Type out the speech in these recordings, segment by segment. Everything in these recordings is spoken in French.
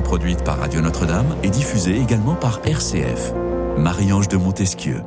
produite par Radio Notre-Dame et diffusée également par RCF. Marie-Ange de Montesquieu.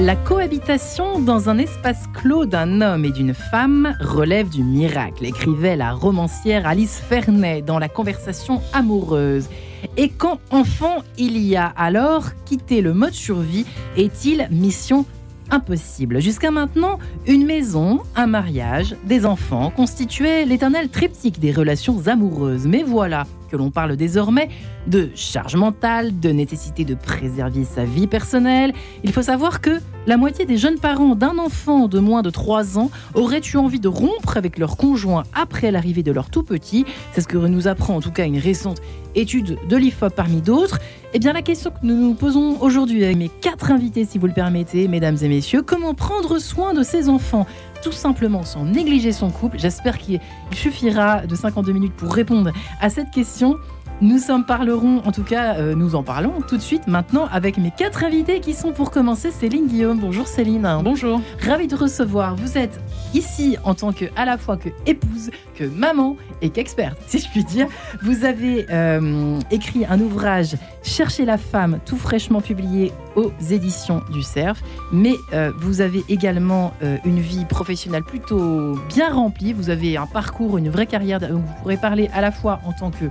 La cohabitation dans un espace clos d'un homme et d'une femme relève du miracle, écrivait la romancière Alice Fernet dans La conversation amoureuse. Et quand enfant il y a alors, quitter le mode survie est-il mission impossible? Jusqu'à maintenant, une maison, un mariage, des enfants constituaient l'éternel triptyque des relations amoureuses. Mais voilà l'on parle désormais de charge mentale, de nécessité de préserver sa vie personnelle. Il faut savoir que la moitié des jeunes parents d'un enfant de moins de 3 ans auraient eu envie de rompre avec leur conjoint après l'arrivée de leur tout petit. C'est ce que nous apprend en tout cas une récente étude de l'IFOP parmi d'autres. Eh bien, la question que nous nous posons aujourd'hui avec mes quatre invités, si vous le permettez, mesdames et messieurs, comment prendre soin de ses enfants tout simplement sans négliger son couple J'espère qu'il suffira de 52 minutes pour répondre à cette question. Nous en parlerons, en tout cas, euh, nous en parlons tout de suite maintenant avec mes quatre invités qui sont pour commencer Céline Guillaume. Bonjour Céline. Bonjour. Ravi de recevoir. Vous êtes ici en tant que à la fois que épouse, que maman et qu'experte, si je puis dire. Vous avez euh, écrit un ouvrage Chercher la femme, tout fraîchement publié aux éditions du Cerf. Mais euh, vous avez également une vie professionnelle plutôt bien remplie. Vous avez un parcours, une vraie carrière. Donc vous pourrez parler à la fois en tant que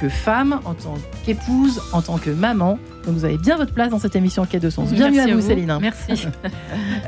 que femme, en tant qu'épouse, en tant que maman. Donc vous avez bien votre place dans cette émission Quai de Sens. Bienvenue à vous, Céline. Merci.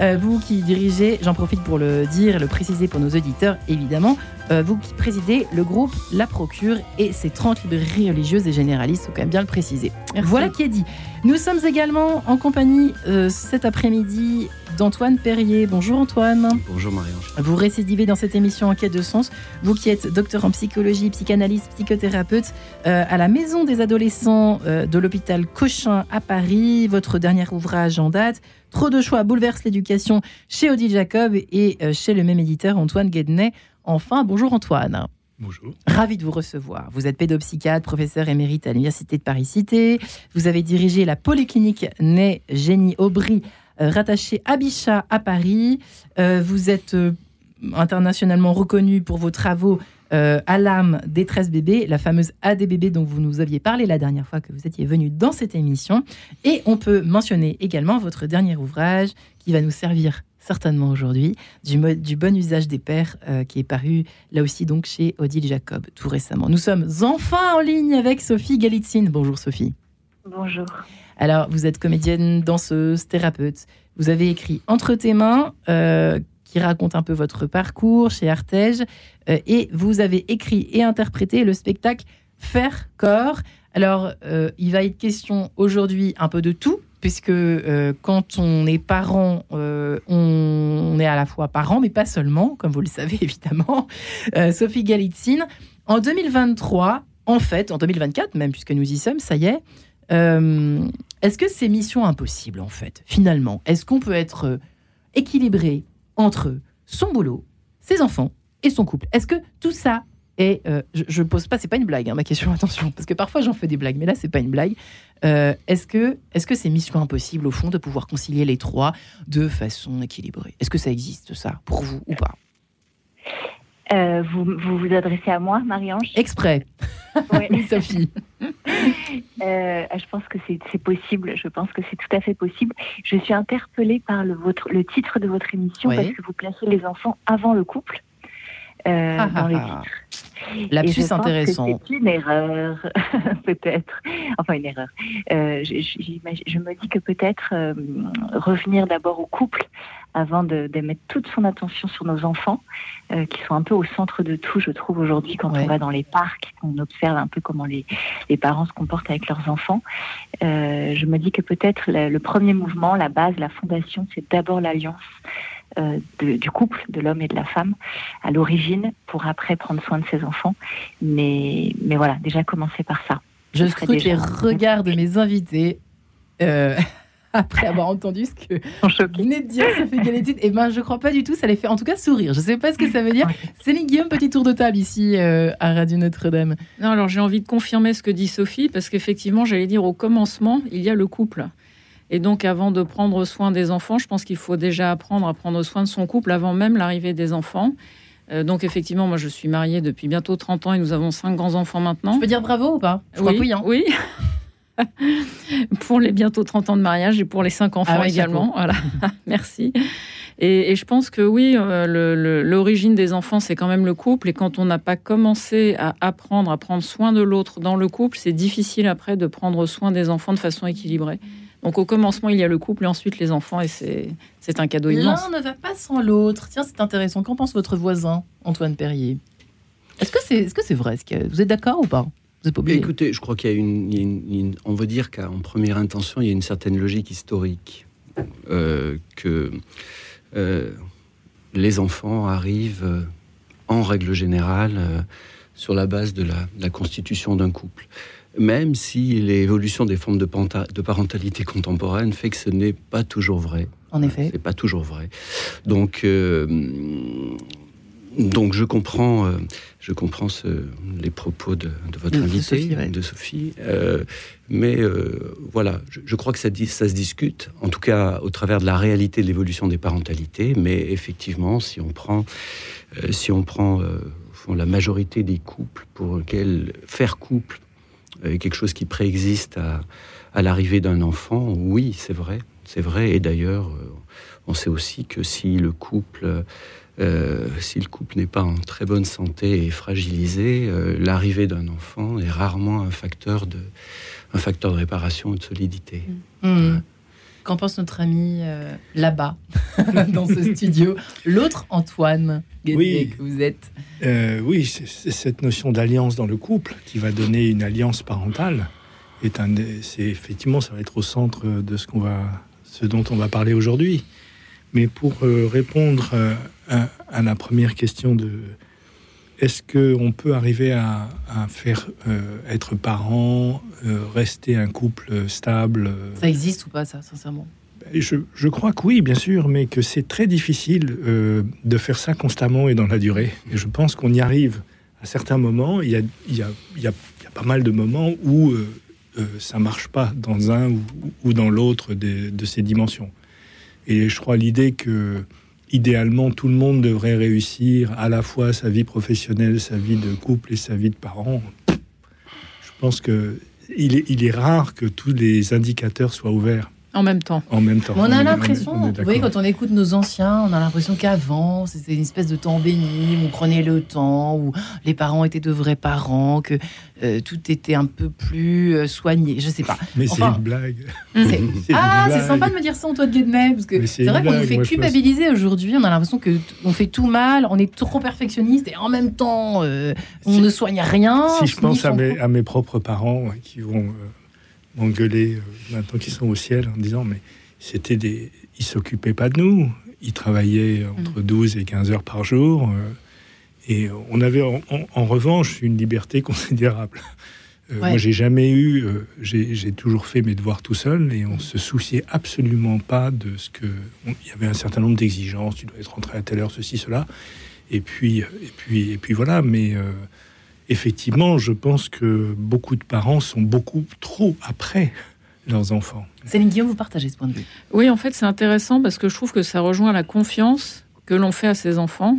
Euh, vous qui dirigez, j'en profite pour le dire et le préciser pour nos auditeurs, évidemment, euh, vous qui présidez le groupe La Procure et ses 30 librairies religieuses et généralistes, il faut quand même bien le préciser. Voilà qui est dit. Nous sommes également en compagnie euh, cet après-midi d'Antoine Perrier. Bonjour Antoine. Bonjour marie Vous récidivez dans cette émission en quête de sens. Vous qui êtes docteur en psychologie, psychanalyste, psychothérapeute euh, à la Maison des adolescents euh, de l'hôpital Cochin à Paris. Votre dernier ouvrage en date, Trop de choix bouleverse l'éducation chez Odile Jacob et chez le même éditeur Antoine Guedney. Enfin, bonjour Antoine. Bonjour. Ravi de vous recevoir. Vous êtes pédopsychiatre, professeur émérite à l'Université de Paris-Cité. Vous avez dirigé la polyclinique Ney Génie Aubry, euh, rattachée à Bichat à Paris. Euh, vous êtes euh, internationalement reconnu pour vos travaux à l'âme détresse bébé, la fameuse ADBB dont vous nous aviez parlé la dernière fois que vous étiez venu dans cette émission. Et on peut mentionner également votre dernier ouvrage qui va nous servir certainement aujourd'hui, du, du bon usage des pères euh, qui est paru là aussi donc chez Odile Jacob tout récemment. Nous sommes enfin en ligne avec Sophie Galitzine. Bonjour Sophie. Bonjour. Alors, vous êtes comédienne, danseuse, thérapeute. Vous avez écrit Entre tes mains, euh, qui raconte un peu votre parcours chez Artege, euh, et vous avez écrit et interprété le spectacle Faire corps. Alors, il va être question aujourd'hui un peu de tout, puisque euh, quand on est parent, euh, on, est à la fois parent, mais pas seulement, comme vous le savez évidemment. Euh, Sophie Galitzine, en 2023, en fait, en 2024 même, puisque nous y sommes, ça y est, est-ce que c'est mission impossible en fait, finalement Est-ce qu'on peut être équilibré entre son boulot, ses enfants et son couple? Est-ce que tout ça et euh, je, ne pose pas, c'est pas une blague, hein, ma question, attention, parce que parfois j'en fais des blagues, mais là c'est pas une blague. Euh, est-ce que est-ce que c'est mission impossible au fond de pouvoir concilier les trois de façon équilibrée? Est-ce que ça existe ça pour vous ou pas? Euh, vous, vous, adressez à moi, Marie-Ange Exprès. Oui, Sophie. je pense que c'est possible. Je pense que c'est tout à fait possible. Je suis interpellée par le, votre, le titre de votre émission parce que vous placez les enfants avant le couple. Euh, ah, dans les ah, ah. titres. intéressant. C'est une erreur, peut-être. Enfin, une erreur. Euh, je, me dis que peut-être euh, revenir d'abord au couple avant de, mettre toute son attention sur nos enfants, qui sont un peu au centre de tout, je trouve, aujourd'hui, quand on va dans les parcs, on observe un peu comment les, les parents se comportent avec leurs enfants. je me dis que peut-être le premier mouvement, la base, la fondation, c'est d'abord l'alliance. Euh, du couple, de l'homme et de la femme, à l'origine, pour après prendre soin de ses enfants. Mais, mais voilà, déjà commencer par ça. Je scrute les regards de mes invités. Après avoir entendu ce que vous venez de dire, Sophie Galetti, et eh ben je crois pas du tout, ça les fait en tout cas sourire. Je sais pas ce que ça veut dire. Céline Guillaume, petit tour de table ici euh, à Radio Notre-Dame. Non, alors j'ai envie de confirmer ce que dit Sophie, parce qu'effectivement, j'allais dire au commencement, il y a le couple. Et donc, avant de prendre soin des enfants, je pense qu'il faut déjà apprendre à prendre soin de son couple avant même l'arrivée des enfants. Euh, donc effectivement, moi je suis mariée depuis bientôt 30 ans et nous avons cinq grands-enfants maintenant. Je peux dire bravo ou pas? Je crois oui, que oui. hein. oui. pour les bientôt 30 ans de mariage et pour les cinq enfants Ah ouais, également. Voilà, merci. Et, et je pense que oui, euh, l'origine des enfants, c'est quand même le couple. Et quand on n'a pas commencé à apprendre à prendre soin de l'autre dans le couple, c'est difficile après de prendre soin des enfants de façon équilibrée. Donc au commencement, il y a le couple et ensuite les enfants, et c'est c'est un cadeau immense. L'un ne va pas sans l'autre. Tiens, c'est intéressant. Qu'en pense votre voisin, Antoine Perrier? Est-ce que c'est est -ce c'est vrai? Vous êtes d'accord ou pas? Vous êtes pas obligé. Écoutez, je crois qu'il y a une, on va dire qu'en première intention, il y a une certaine logique historique euh, que euh, les enfants arrivent euh, en règle générale sur la base de la, de la constitution d'un couple. Même si l'évolution des formes de, parentalité contemporaine fait que ce n'est pas toujours vrai. En effet. C'est pas toujours vrai. Donc, euh, donc je comprends, euh, je comprends ce- les propos de, de votre De- invité, Sophie, ouais. de Sophie. Euh, mais euh, voilà, je, je crois que ça, se discute, en tout cas au travers de la réalité de l'évolution des parentalités. Mais effectivement, si on prend, si on prend au fond, la majorité des couples pour lesquels faire couple est quelque chose qui préexiste à, à l'arrivée d'un enfant, oui, c'est vrai, c'est vrai. Et d'ailleurs, on sait aussi que si le couple, euh, si le couple n'est pas en très bonne santé et fragilisé, euh, l'arrivée d'un enfant est rarement un facteur de, un facteur de réparation et de solidité. Hmm. Qu'en pense notre ami euh, là-bas, dans ce studio? L'autre Antoine Guédé, Oui. que vous êtes. Euh, oui, c'est cette notion d'alliance dans le couple qui va donner une alliance parentale. Est un, c'est effectivement, ça va être au centre de ce qu'on va, ce dont on va parler aujourd'hui. Mais pour euh, répondre à, à la première question de est-ce que on peut arriver à, à faire euh, être parent, euh, rester un couple stable Ça existe ou pas, ça, sincèrement? Je, je crois que oui, bien sûr, mais que c'est très difficile euh, de faire ça constamment et dans la durée. Et je pense qu'on y arrive à certains moments. Il y a, il y a, il y a, pas mal de moments où ça marche pas dans un ou, ou dans l'autre de, de ces dimensions. Et je crois l'idée que idéalement tout le monde devrait réussir à la fois sa vie professionnelle, sa vie de couple et sa vie de parent. Je pense que il est, il est rare que tous les indicateurs soient ouverts En même temps. en même temps. On a l'impression, vous voyez, quand on écoute nos anciens, on a l'impression qu'avant, c'était une espèce de temps béni, où on prenait le temps, où les parents étaient de vrais parents, que euh, tout était un peu plus euh, soigné. Je sais pas. Mais c'est une blague. C'est- Ah, c'est blague. sympa de me dire ça, Antoine Guedmet, parce que c'est c'est vrai qu'on nous fait moi, je pense. culpabiliser aujourd'hui. On a l'impression que t- on fait tout mal, on est trop perfectionniste et en même temps, euh, on Si- ne soigne rien. Si je pense à mes, couple. à mes propres parents qui vont euh, m'engueuler euh, maintenant qu'ils sont au ciel en disant mais c'était des ils s'occupaient pas de nous ils travaillaient Mm. entre 12 et 15 heures par jour euh, et on avait en, en- en revanche une liberté considérable Euh, Ouais. Moi, j'ai jamais eu, euh, j'ai toujours fait mes devoirs tout seul et on se souciait absolument pas de ce que. Il y avait un certain nombre d'exigences, tu dois être rentré à telle heure, ceci, cela. Et puis, euh, et puis, et puis voilà. Mais euh, effectivement, je pense que beaucoup de parents sont beaucoup trop après leurs enfants. Céline Guillaume, vous partagez ce point de vue. Oui, en fait, c'est intéressant parce que je trouve que ça rejoint la confiance que l'on fait à ses enfants.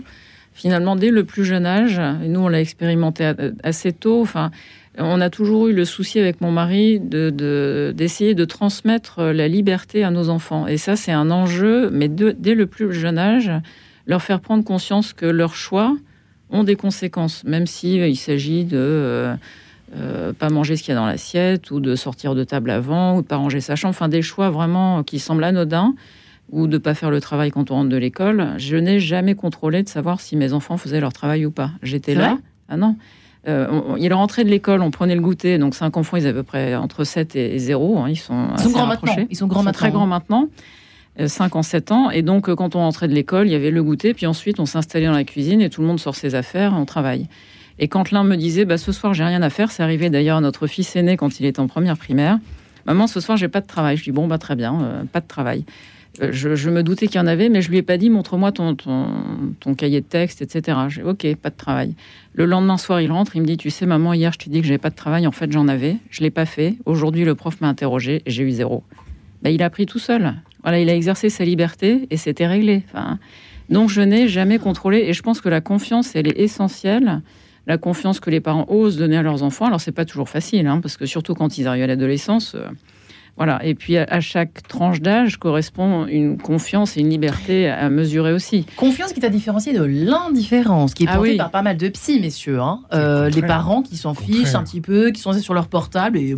Finalement, dès le plus jeune âge, et nous, on l'a expérimenté assez tôt. Enfin, on a toujours eu le souci avec mon mari de- de- d'essayer de, transmettre la liberté à nos enfants. Et ça, c'est un enjeu, mais de- dès le plus jeune âge, leur faire prendre conscience que leurs choix ont des conséquences, même si euh, il s'agit de euh, euh, pas manger ce qu'il y a dans l'assiette, ou de sortir de table avant, ou de pas ranger sa chambre. Enfin, des choix vraiment qui semblent anodins, ou de pas faire le travail quand on rentre de l'école. Je n'ai jamais contrôlé de savoir si mes enfants faisaient leur travail ou pas. J'étais là. Ah non. Euh, on- on- ils rentraient de l'école, on prenait le goûter. Donc, cinq enfants, ils avaient à peu près entre 7 et 0. hein, ils sont, Ils sont grands rapprochés. maintenant. Ils sont grands Ils sont maintenant. très grands maintenant. 5 ans, 7 ans. Et donc, euh, quand on rentrait de l'école, il y avait le goûter. Puis ensuite, on s'installait dans la cuisine et tout le monde sort ses affaires on travaille. Et quand l'un me disait, bah, ce soir, j'ai rien à faire, c'est arrivé d'ailleurs à notre fils aîné quand il était en première primaire. Maman, ce soir, j'ai pas de travail. Je dis, bon, bah, très bien, euh, pas de travail. Euh, je, me doutais qu'il y en avait, mais je lui ai pas dit, montre-moi ton cahier de texte, etc. J'ai ok, pas de travail. Le lendemain soir, il rentre, il me dit, tu sais, maman, hier, je t'ai dit que j'avais pas de travail. En fait, j'en avais. Je l'ai pas fait. Aujourd'hui, le prof m'a interrogé et j'ai eu zéro. Bah, il a appris tout seul. Voilà, il a exercé sa liberté et c'était réglé. Enfin, Donc je n'ai jamais contrôlé et je pense que la confiance, elle est essentielle. La confiance que les parents osent donner à leurs enfants. Alors c'est pas toujours facile, hein, parce que surtout quand ils arrivent à l'adolescence, euh, voilà. Et puis à, chaque tranche d'âge correspond une confiance et une liberté à mesurer aussi. Confiance qui t'a différencié de l'indifférence, qui est Ah portée oui. par pas mal de psy, messieurs. hein. Euh, les parents qui s'en fichent un petit peu, qui sont sur leur portable et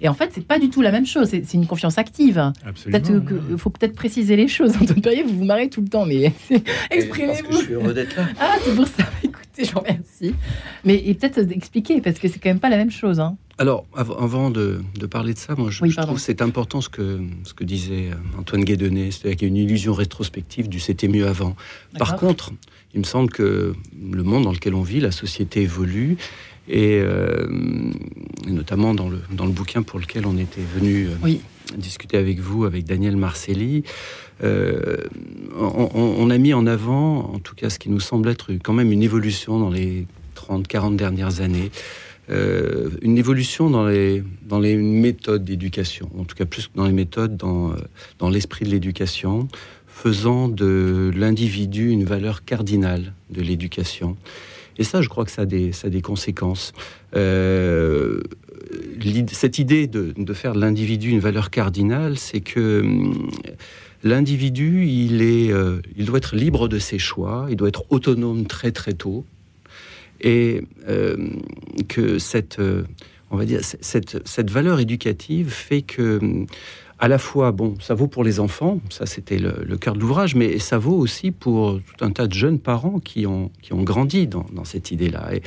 et en fait c'est pas du tout la même chose. C'est une confiance active. Absolument. Que faut peut-être préciser les choses. Antoine Perrier, vous vous marrez tout le temps, mais exprimez-vous. suis heureux d'être là. Ah, c'est pour ça. Écoutez, je vous remercie. Mais et peut-être expliquer parce que c'est quand même pas la même chose. Hein. Alors, av- avant de, de parler de ça, moi, je, Oui, je pardon. trouve que c'est important ce que, ce que disait euh, Antoine Guédonnet, c'est-à-dire qu'il y a une illusion rétrospective du c'était mieux avant. Par contre, il me semble que le monde dans lequel on vit, la société évolue, et, euh, et notamment dans le, dans le bouquin pour lequel on était venu euh, Oui. discuter avec vous, avec Daniel Marcelli, euh, on, a mis en avant, en tout cas, ce qui nous semble être quand même une évolution dans les 30-40 dernières années. Euh, une évolution dans les, dans les méthodes d'éducation, en tout cas plus que dans les méthodes, dans, euh, dans l'esprit de l'éducation, faisant de l'individu une valeur cardinale de l'éducation. Et ça, je crois que ça a des, ça a des conséquences. Euh, cette idée de, de faire de l'individu une valeur cardinale, c'est que hum, l'individu, il, il doit être libre de ses choix, il doit être autonome très très tôt, et euh, que cette, euh, on va dire, cette, valeur éducative fait que, à la fois, bon, ça vaut pour les enfants, ça c'était le, cœur de l'ouvrage, mais ça vaut aussi pour tout un tas de jeunes parents qui ont, qui ont grandi dans, cette idée-là. Et,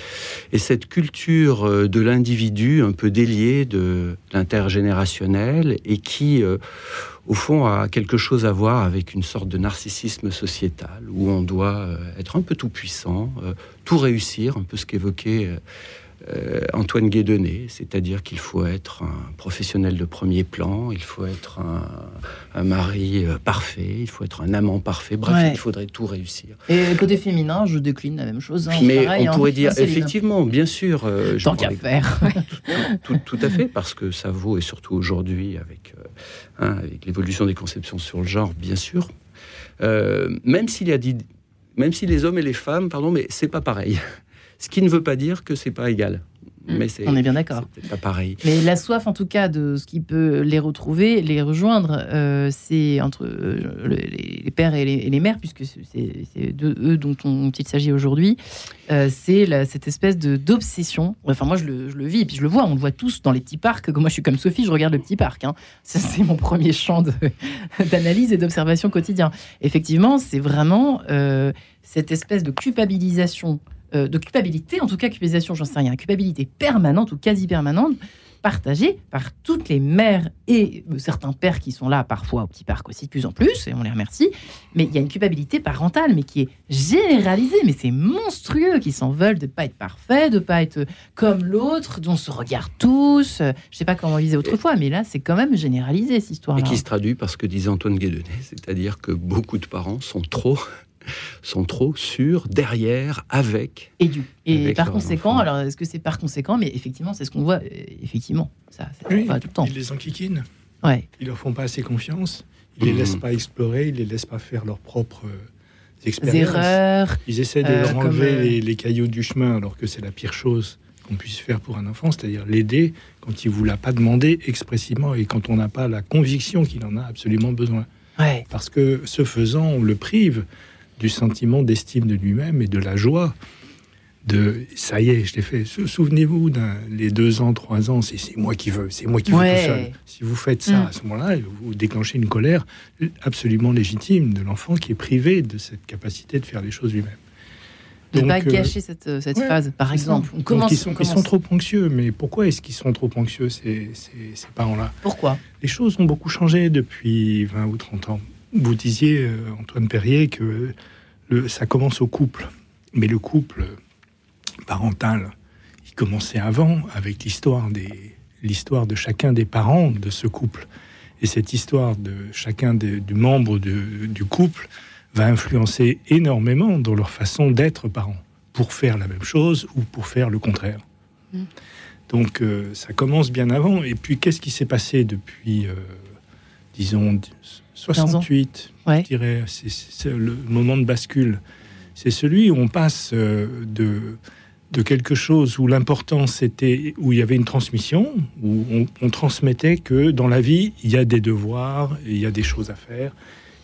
et cette culture euh, de l'individu un peu déliée de l'intergénérationnel et qui, euh, au fond, a quelque chose à voir avec une sorte de narcissisme sociétal où on doit euh, être un peu tout puissant, tout réussir, un peu ce qu'évoquait euh, Antoine Guédonnet, c'est-à-dire qu'il faut être un professionnel de premier plan, il faut être un, un mari euh, parfait, il faut être un amant parfait, bref, Ouais. il faudrait tout réussir. Et côté féminin, je décline la même chose. hein, Mais pareil, on hein. pourrait dire, effectivement, bien sûr, euh, Tant qu'à faire. tout, tout à fait, parce que ça vaut, et surtout aujourd'hui, avec, euh, hein, avec l'évolution des conceptions sur le genre, bien sûr. Même s'il y a dit, même si les hommes et les femmes, pardon, mais c'est pas pareil. Ce qui ne veut pas dire que c'est pas égal. Mais c'est On est bien d'accord. c'est pas pareil. Mais la soif, en tout cas, de ce qui peut les retrouver, les rejoindre, euh, c'est entre euh, le- les les pères et les, et les mères, puisque c'est de eux dont, on- dont il s'agit aujourd'hui. Euh, c'est cette espèce d'obsession. Enfin, moi, je le, je le vis, et puis je le vois. On le voit tous dans les petits parcs. Moi, je suis comme Sophie, je regarde le petit parc. hein. C'est mon premier champ d'analyse et d'observation quotidien. Effectivement, c'est vraiment cette espèce de culpabilisation euh, de culpabilité, en tout cas culpabilisation, j'en sais rien, culpabilité permanente ou quasi permanente, partagée par toutes les mères et euh, certains pères qui sont là parfois au petit parc aussi de plus en plus, et on les remercie. Mais il y a une culpabilité parentale, mais qui est généralisée, mais c'est monstrueux, qui s'en veulent de pas être parfait, de pas être comme l'autre, dont on se regarde tous. Euh, Je sais pas comment on disait autrefois, mais là c'est quand même généralisé cette Et histoire-là. qui se traduit par ce que disait Antoine Guédonnet, c'est-à-dire que beaucoup de parents sont trop, sont trop sûrs, derrière, avec. Et, du, et Avec par conséquent, alors est-ce que c'est par conséquent, mais effectivement, c'est ce qu'on voit, euh, effectivement, ça, ça Oui, pas tout le temps. ils les enquiquinent. Ouais. Ils leur font pas assez confiance. Ils les Mhm. laissent pas explorer. Ils les laissent pas faire leurs propres euh, expériences. Erreurs. Ils essaient de Euh, leur enlever euh, les, les cailloux du chemin, alors que c'est la pire chose qu'on puisse faire pour un enfant, c'est-à-dire l'aider quand il vous l'a pas demandé expressivement et quand on n'a pas la conviction qu'il en a absolument besoin. Ouais. Parce que ce faisant, on le prive du sentiment d'estime de lui-même et de la joie de ça y est, je l'ai fait. Sou- Souvenez-vous les deux ans, trois ans, c'est moi qui veux, c'est moi qui veux tout seul. Si vous faites ça Mm. à ce moment-là, vous déclenchez une colère absolument légitime de l'enfant qui est privé de cette capacité de faire les choses lui-même. De Donc, pas euh, gâcher cette, euh, cette ouais, phase, par exemple. On Donc, commence, ils, sont, on ils sont trop anxieux, mais pourquoi est-ce qu'ils sont trop anxieux, ces, ces, ces parents-là? Pourquoi? Les choses ont beaucoup changé depuis 20 ou 30 ans. Vous disiez, euh, Antoine Perrier, que le, ça commence au couple. Mais le couple parental, il commençait avant avec l'histoire des l'histoire de chacun des parents de ce couple. Et cette histoire de chacun des, du membre de- du couple va influencer énormément dans leur façon d'être parents, pour faire la même chose ou pour faire le contraire. Donc euh, ça commence bien avant. Et puis qu'est-ce qui s'est passé depuis, euh, disons 68, je dirais, c'est le moment de bascule. C'est celui où on passe euh, de, de quelque chose où l'importance était, où il y avait une transmission, où on, transmettait que dans la vie, il y a des devoirs, il y a des choses à faire.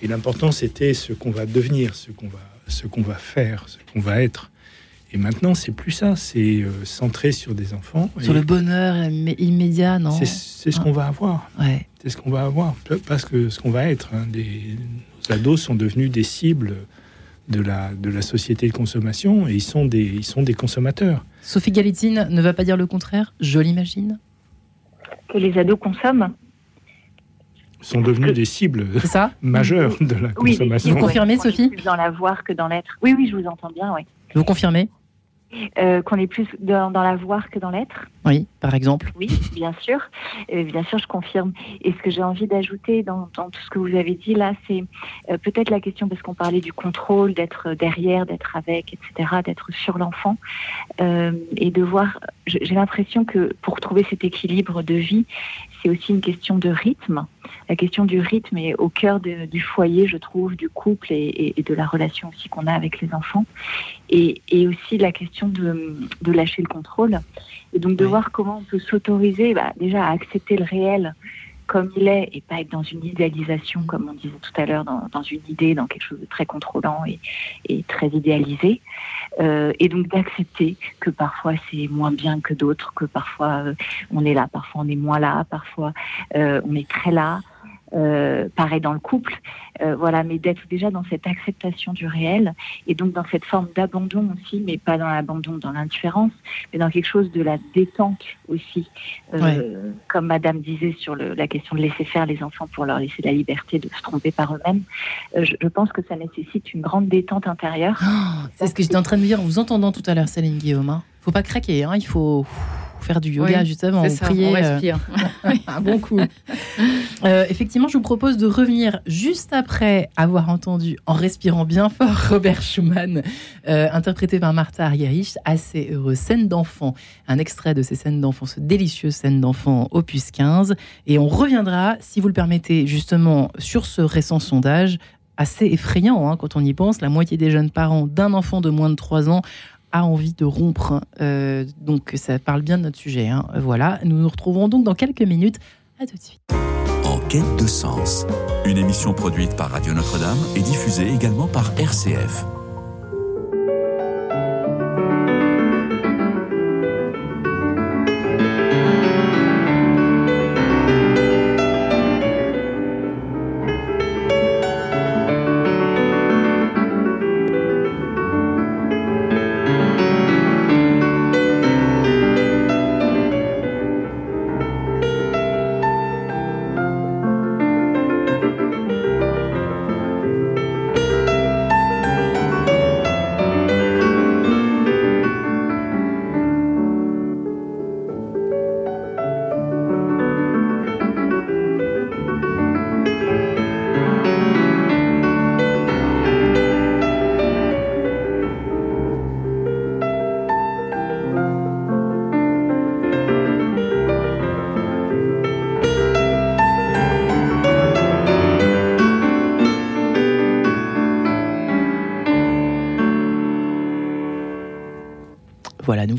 Et l'importance était ce qu'on va devenir, ce qu'on va, ce qu'on va faire, ce qu'on va être. Et maintenant, c'est plus ça, c'est euh, centré sur des enfants. Sur le bonheur immédiat, non C'est ce qu'on va avoir. Ouais. C'est ce qu'on va avoir, parce que ce qu'on va être. Hein. Les, nos ados sont devenus des cibles de la, de la société de consommation et ils sont des, ils sont des consommateurs. Sophie Galitzine ne va pas dire le contraire, je l'imagine? Que les ados consomment sont devenus des cibles majeures de la consommation. Vous confirmez, Sophie? Plus dans l'avoir que dans l'être. Oui, oui, je vous entends bien, oui. Vous confirmez? Euh, qu'on est plus dans, dans l'avoir que dans l'être. Oui, par exemple. Oui, bien sûr. Euh, bien sûr, je confirme. Et ce que j'ai envie d'ajouter dans, tout ce que vous avez dit là, c'est euh, peut-être la question, parce qu'on parlait du contrôle, d'être derrière, d'être avec, etc., d'être sur l'enfant, et de voir, j'ai l'impression que pour trouver cet équilibre de vie, c'est aussi une question de rythme. La question du rythme est au cœur du foyer, je trouve, du couple et, de la relation aussi qu'on a avec les enfants. Et, aussi la question de, lâcher le contrôle. Et donc de voir comment on peut s'autoriser bah, déjà à accepter le réel comme il est et pas être dans une idéalisation, comme on disait tout à l'heure, dans, une idée, dans quelque chose de très contrôlant et, très idéalisé. Euh, et donc d'accepter que parfois c'est moins bien que d'autres, que parfois euh, on est là, parfois on est moins là, parfois euh, on est très là, euh, pareil dans le couple, euh, voilà, mais d'être déjà dans cette acceptation du réel et donc dans cette forme d'abandon aussi, mais pas dans l'abandon, dans l'indifférence, mais dans quelque chose de la détente aussi, euh, comme Madame disait sur le, la question de laisser faire les enfants pour leur laisser la liberté de se tromper par eux-mêmes. Euh, je, je, pense que ça nécessite une grande détente intérieure. Oh, c'est ce que j'étais en train de dire en vous entendant tout à l'heure, Céline Guillaume. Hein. Faut pas craquer, hein, il faut faire du yoga justement, ou prier. On euh, respire. un bon coup. Euh, effectivement, je vous propose de revenir juste après avoir entendu, en respirant bien fort, Robert Schumann, euh, interprété par Martha Argerich, assez heureux scène d'enfant. Un extrait de ces scènes d'enfants, ce délicieux scène d'enfant opus 15. Et on reviendra, si vous le permettez, justement sur ce récent sondage assez effrayant hein, quand on y pense. La moitié des jeunes parents d'un enfant de moins de 3 ans a envie de rompre. Euh, donc ça parle bien de notre sujet. Hein. Voilà, nous nous retrouvons donc dans quelques minutes. À tout de suite. En quête de sens, une émission produite par Radio Notre-Dame et diffusée également par RCF.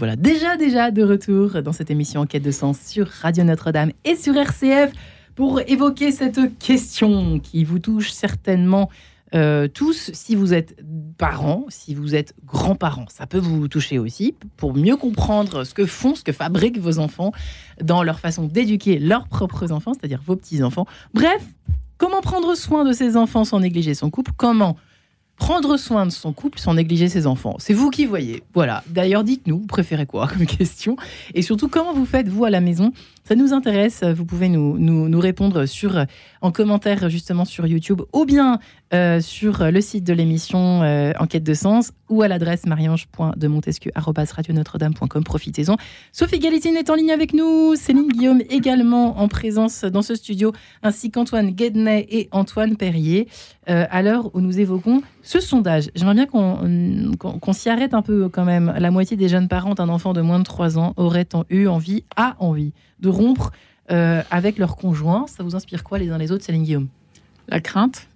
Voilà déjà, déjà de retour dans cette émission Enquête de sens sur Radio Notre-Dame et sur RCF pour évoquer cette question qui vous touche certainement euh, tous, si vous êtes parents, si vous êtes grands-parents, ça peut vous toucher aussi pour mieux comprendre ce que font, ce que fabriquent vos enfants dans leur façon d'éduquer leurs propres enfants, c'est-à-dire vos petits-enfants. Bref, comment prendre soin de ses enfants sans négliger son couple? Comment prendre soin de son couple sans négliger ses enfants C'est vous qui voyez. Voilà. D'ailleurs, dites-nous, vous préférez quoi comme question Et surtout, comment vous faites, vous, à la maison? Ça nous intéresse. Vous pouvez nous, nous, répondre sur, en commentaire, justement, sur YouTube, ou bien euh, sur le site de l'émission euh, Enquête de Sens, ou à l'adresse mariange.demontesquieu.radionotre-dame.com. Profitez-en. Sophie Galitine est en ligne avec nous. Céline Guillaume également en présence dans ce studio, ainsi qu'Antoine Guedney et Antoine Perrier. Euh, à l'heure où nous évoquons ce sondage, j'aimerais bien qu'on s'y arrête un peu quand même. La moitié des jeunes parents d'un enfant de moins de 3 ans auraient eu envie, a envie, de rompre avec leur conjoint. Ça vous inspire quoi les uns les autres, Céline Guillaume? La crainte.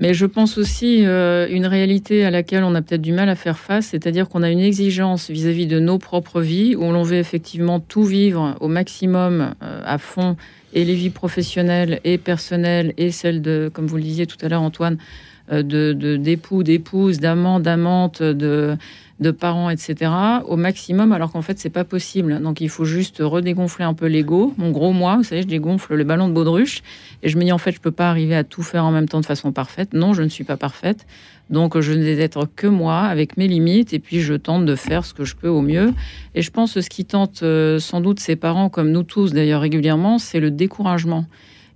Mais je pense aussi euh, une réalité à laquelle on a peut-être du mal à faire face, c'est-à-dire qu'on a une exigence vis-à-vis de nos propres vies, où l'on veut effectivement tout vivre au maximum, euh, à fond, et les vies professionnelles et personnelles, et celles de, comme vous le disiez tout à l'heure, Antoine, euh, de d'époux, d'épouses, d'amants, d'amantes, de de parents, etc., au maximum, alors qu'en fait, c'est pas possible. Donc, il faut juste redégonfler un peu l'ego. Mon gros moi, vous savez, je dégonfle le ballon de baudruche et je me dis, en fait, je peux pas arriver à tout faire en même temps de façon parfaite. Non, je ne suis pas parfaite. Donc, je n'ai d'être que moi, avec mes limites, et puis je tente de faire ce que je peux au mieux. Et je pense que ce qui tente euh, sans doute ses parents, comme nous tous d'ailleurs régulièrement, c'est le découragement.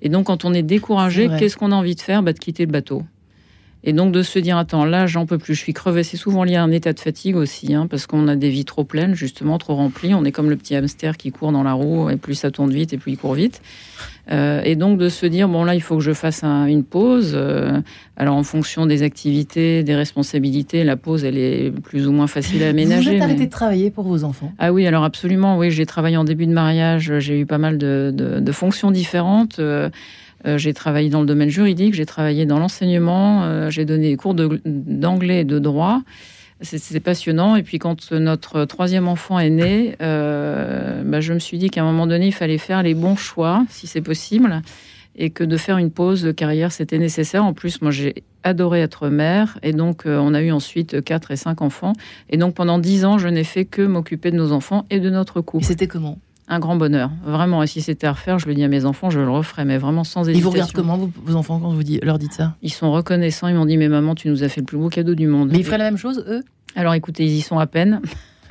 Et donc, quand on est découragé, qu'est-ce qu'on a envie de faire? Bah, De quitter le bateau. Et donc de se dire, attends, là, j'en peux plus, je suis crevé. C'est souvent lié à un état de fatigue aussi, hein, parce qu'on a des vies trop pleines, justement, trop remplies. On est comme le petit hamster qui court dans la roue, et plus ça tourne vite, et plus il court vite. Euh, et donc de se dire, bon, là, il faut que je fasse une pause. Euh, alors en fonction des activités, des responsabilités, la pause, elle est plus ou moins facile à aménager. Vous avez arrêté de travailler pour vos enfants? Ah oui, alors absolument, oui. J'ai travaillé en début de mariage, j'ai eu pas mal de, de fonctions différentes. Euh, j'ai travaillé dans le domaine juridique, j'ai travaillé dans l'enseignement, euh, j'ai donné des cours d'anglais et de droit. C'est passionnant. Et puis quand notre troisième enfant est né, euh, bah, je me suis dit qu'à un moment donné, il fallait faire les bons choix, si c'est possible, et que de faire une pause de carrière, c'était nécessaire. En plus, moi, j'ai adoré être mère, et donc on a eu ensuite quatre et cinq enfants. Et donc pendant dix ans, je n'ai fait que m'occuper de nos enfants et de notre couple. C'était comment? Un grand bonheur, vraiment. Et si c'était à refaire, je le dis à mes enfants, je le referais, mais vraiment sans hésitation. Ils vous regardent comment, vos enfants, quand vous leur dites ça? Ils sont reconnaissants. Ils m'ont dit, mais maman, tu nous as fait le plus beau cadeau du monde. Mais ils feraient la même chose, eux? Alors écoutez, ils y sont à peine.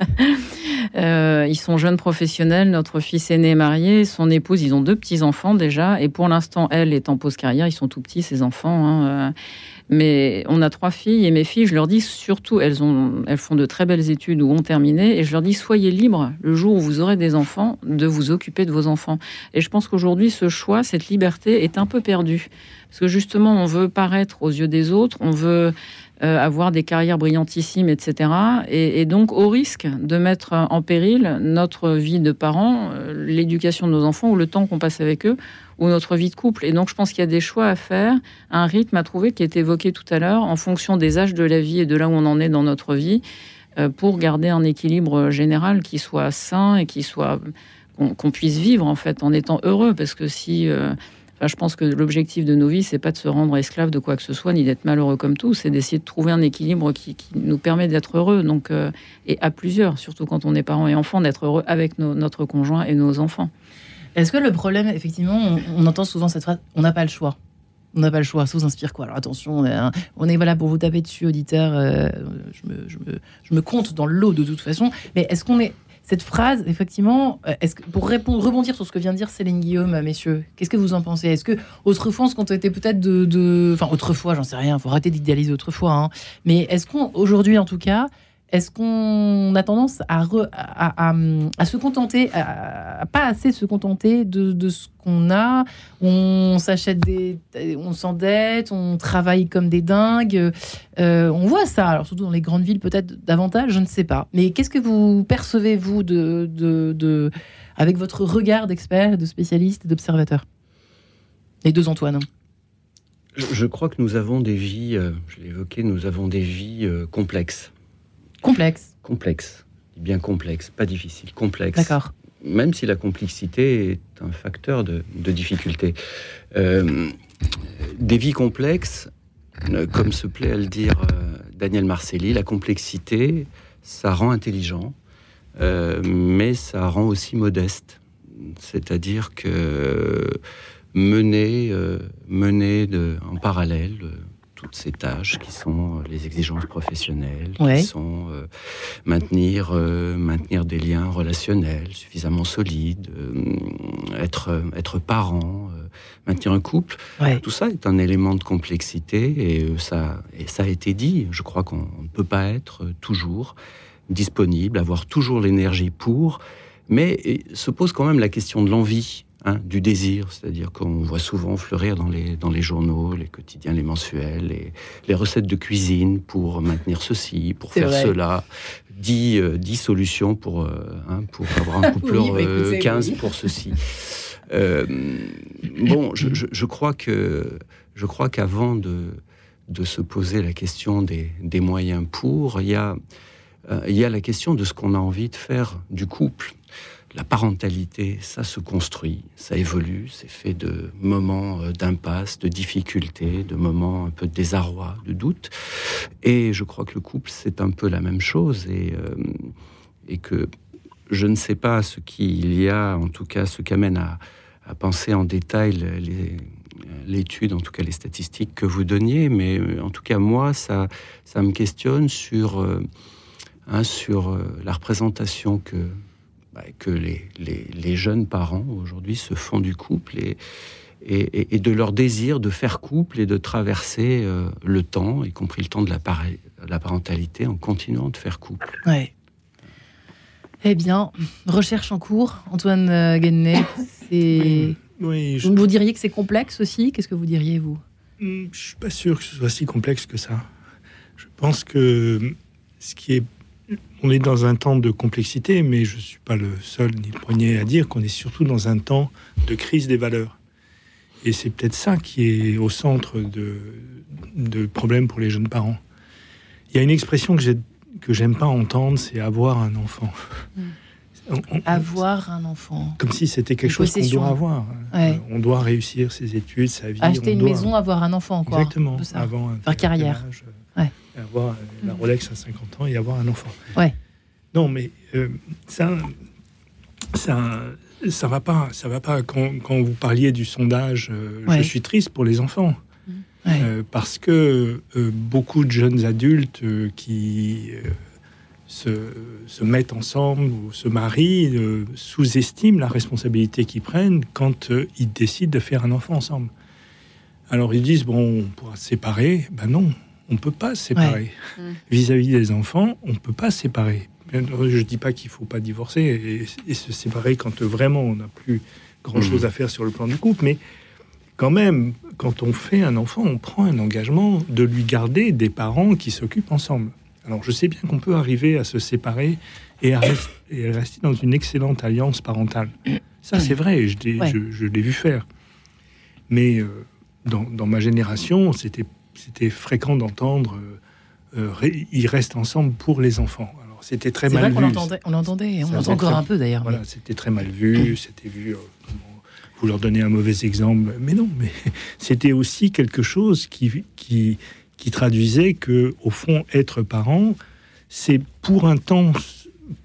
Euh, ils sont jeunes professionnels. Notre fils aîné est marié. Son épouse, ils ont deux petits-enfants déjà. Et pour l'instant, elle est en pause carrière. Ils sont tout petits, ces enfants. Hein. Euh, mais on a trois filles et mes filles, je leur dis surtout, elles, ont, elles font de très belles études ou ont terminé, et je leur dis soyez libres le jour où vous aurez des enfants de vous occuper de vos enfants. Et je pense qu'aujourd'hui, ce choix, cette liberté est un peu perdue. Parce que justement, on veut paraître aux yeux des autres, on veut avoir des carrières brillantissimes, etc. Et, donc, au risque de mettre en péril notre vie de parents, euh, l'éducation de nos enfants ou le temps qu'on passe avec eux, ou notre vie de couple. Et donc, je pense qu'il y a des choix à faire, un rythme à trouver qui est évoqué tout à l'heure, en fonction des âges de la vie et de là où on en est dans notre vie, euh, pour garder un équilibre général qui soit sain et qui soit qu'on puisse vivre en fait en étant heureux. Parce que si je pense que l'objectif de nos vies, c'est pas de se rendre esclave de quoi que ce soit, ni d'être malheureux comme tout, c'est d'essayer de trouver un équilibre qui, nous permet d'être heureux, donc euh, et à plusieurs, surtout quand on est parents et enfants, d'être heureux avec notre conjoint et nos enfants. Est-ce que le problème, effectivement, on, entend souvent cette phrase, on n'a pas le choix. On n'a pas le choix. Ça vous inspire quoi? Alors attention, on est, on est voilà pour vous taper dessus, auditeur. Euh, je me compte dans l'eau de toute façon. Mais est-ce qu'on est cette phrase, effectivement, euh, est-ce pour répondre, rebondir sur ce que vient de dire Céline Guillaume, messieurs, qu'est-ce que vous en pensez? Est-ce que autrefois, ce qu'on était peut-être de, enfin autrefois, j'en sais rien, faut arrêter d'idéaliser autrefois, hein. mais est-ce qu'on aujourd'hui en tout cas, est-ce qu'on a tendance à, à, se contenter, à, pas assez se contenter de, ce qu'on a? On s'achète des, on s'endette, on travaille comme des dingues. Euh, on voit ça, surtout dans les grandes villes peut-être davantage, je ne sais pas. Mais qu'est-ce que vous percevez vous de, de, avec votre regard d'expert, de spécialiste d'observateur? Les deux Antoine. Je crois que nous avons des vies, euh, je l'ai évoqué, nous avons des vies euh, complexes Complexe. Complexe. Bien complexe, pas difficile, complexe. D'accord. Même si la complexité est un facteur de, difficulté. Euh, des vies complexes, euh, comme se plaît à le dire euh, Daniel Marcelli, la complexité, ça rend intelligent, mais ça rend aussi modeste. C'est-à-dire que mener, mener de, en parallèle toutes ces tâches qui sont euh, les exigences professionnelles, qui sont euh, maintenir, euh, maintenir des liens relationnels suffisamment solides, être, être parent, maintenir un couple. Tout ça est un élément de complexité et ça, et ça a été dit. Je crois qu'on ne peut pas être toujours disponible, avoir toujours l'énergie pour, mais se pose quand même la question de l'envie. Hein, du désir, c'est-à-dire qu'on voit souvent fleurir dans les, dans les journaux, les quotidiens, les mensuels, les, les recettes de cuisine pour maintenir ceci, pour faire cela, 10, euh, solutions pour, euh, hein, pour avoir un couple 15 pour ceci. bon, je, crois que je crois qu'avant de, de se poser la question des, des moyens pour, il y, a, il y a la question de ce qu'on a envie de faire du couple la parentalité, ça se construit, ça évolue, c'est fait de moments euh, d'impasse, de difficultés, de moments un peu de désarroi, de doute. Et je crois que le couple, c'est un peu la même chose. Et, euh, que je ne sais pas ce qu'il y a, en tout cas, ce qu'amène à, à, penser en détail l'étude, en tout cas les statistiques que vous donniez, mais euh, en tout cas, moi, ça, ça me questionne sur, hein, sur la représentation que que les, les, jeunes parents aujourd'hui se font du couple et, et, de leur désir de faire couple et de traverser euh, le temps, y compris le temps de la, la parentalité, en continuant de faire couple. Ouais. Eh bien, recherche en cours, Antoine euh, Guennet. Oui, Vous diriez que c'est complexe aussi? Qu'est-ce que vous diriez, vous? Hmm, Je ne suis pas sûr que ce soit si complexe que ça. Je pense que ce qui est on est dans un temps de complexité, mais je ne suis pas le seul ni le premier à dire qu'on est surtout dans un temps de crise des valeurs. Et c'est peut-être ça qui est au centre de, de problèmes pour les jeunes parents. Il y a une expression que que j'aime pas entendre, c'est avoir un enfant. Hmm. avoir un enfant. Comme si c'était quelque chose qu'on doit avoir. On doit réussir ses études, sa vie. Acheter une maison, avoir un enfant, quoi. Exactement. Avant Faire carrière avoir la mm. Rolex à 50 ans et avoir un enfant. Ouais. Non, mais euh, ça, ça, ça va pas. Ça va pas. Quand, quand vous parliez du sondage, euh, je suis triste pour les enfants. Mm. Euh, parce que beaucoup de jeunes adultes qui se, se, mettent ensemble ou se marient sous-estiment la responsabilité qu'ils prennent quand ils décident de faire un enfant ensemble. Alors ils disent bon, on pourra se séparer. Ben non, on ne peut pas se séparer. Mm. Vis-à-vis des enfants, on ne peut pas se séparer. Je ne dis pas qu'il ne faut pas divorcer et, se séparer quand vraiment on n'a plus grand-chose mm. à faire sur le plan du couple, mais quand même, quand on fait un enfant, on prend un engagement de lui garder des parents qui s'occupent ensemble. Alors je sais bien qu'on peut arriver à se séparer et à, rester, dans une excellente alliance parentale. Ça c'est vrai, je, je, l'ai vu faire. Mais euh, dans, dans, ma génération, c'était c'était fréquent d'entendre euh, euh, ils restent ensemble pour les enfants. Alors c'était très mal vrai vu. On l'entendait, on l'entend encore un peu d'ailleurs. Voilà, c'était très mal vu, c'était vu. Euh, vous leur donnez un mauvais exemple, mais non, mais c'était aussi quelque chose qui, qui, qui traduisait que, au fond, être parent, c'est pour un temps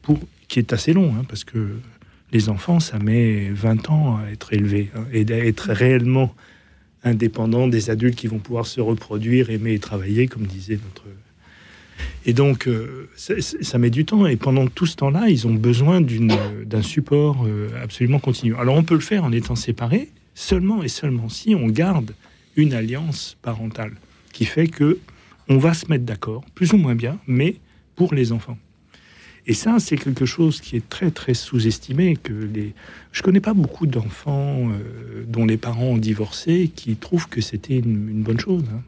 pour, qui est assez long, hein, parce que les enfants, ça met 20 ans à être élevés hein, et d'être réellement indépendants des adultes qui vont pouvoir se reproduire, aimer et travailler, comme disait notre. Et donc, euh, ça, met du temps. Et pendant tout ce temps-là, ils ont besoin d'un support euh, absolument continu. Alors, on peut le faire en étant séparés, seulement et seulement si on garde une alliance parentale qui fait que on va se mettre d'accord, plus ou moins bien, mais pour les enfants. Et ça, c'est quelque chose qui est très très sous-estimé. Que les, je connais pas beaucoup d'enfants euh, dont les parents ont divorcé qui trouvent que c'était une, bonne chose. Hein.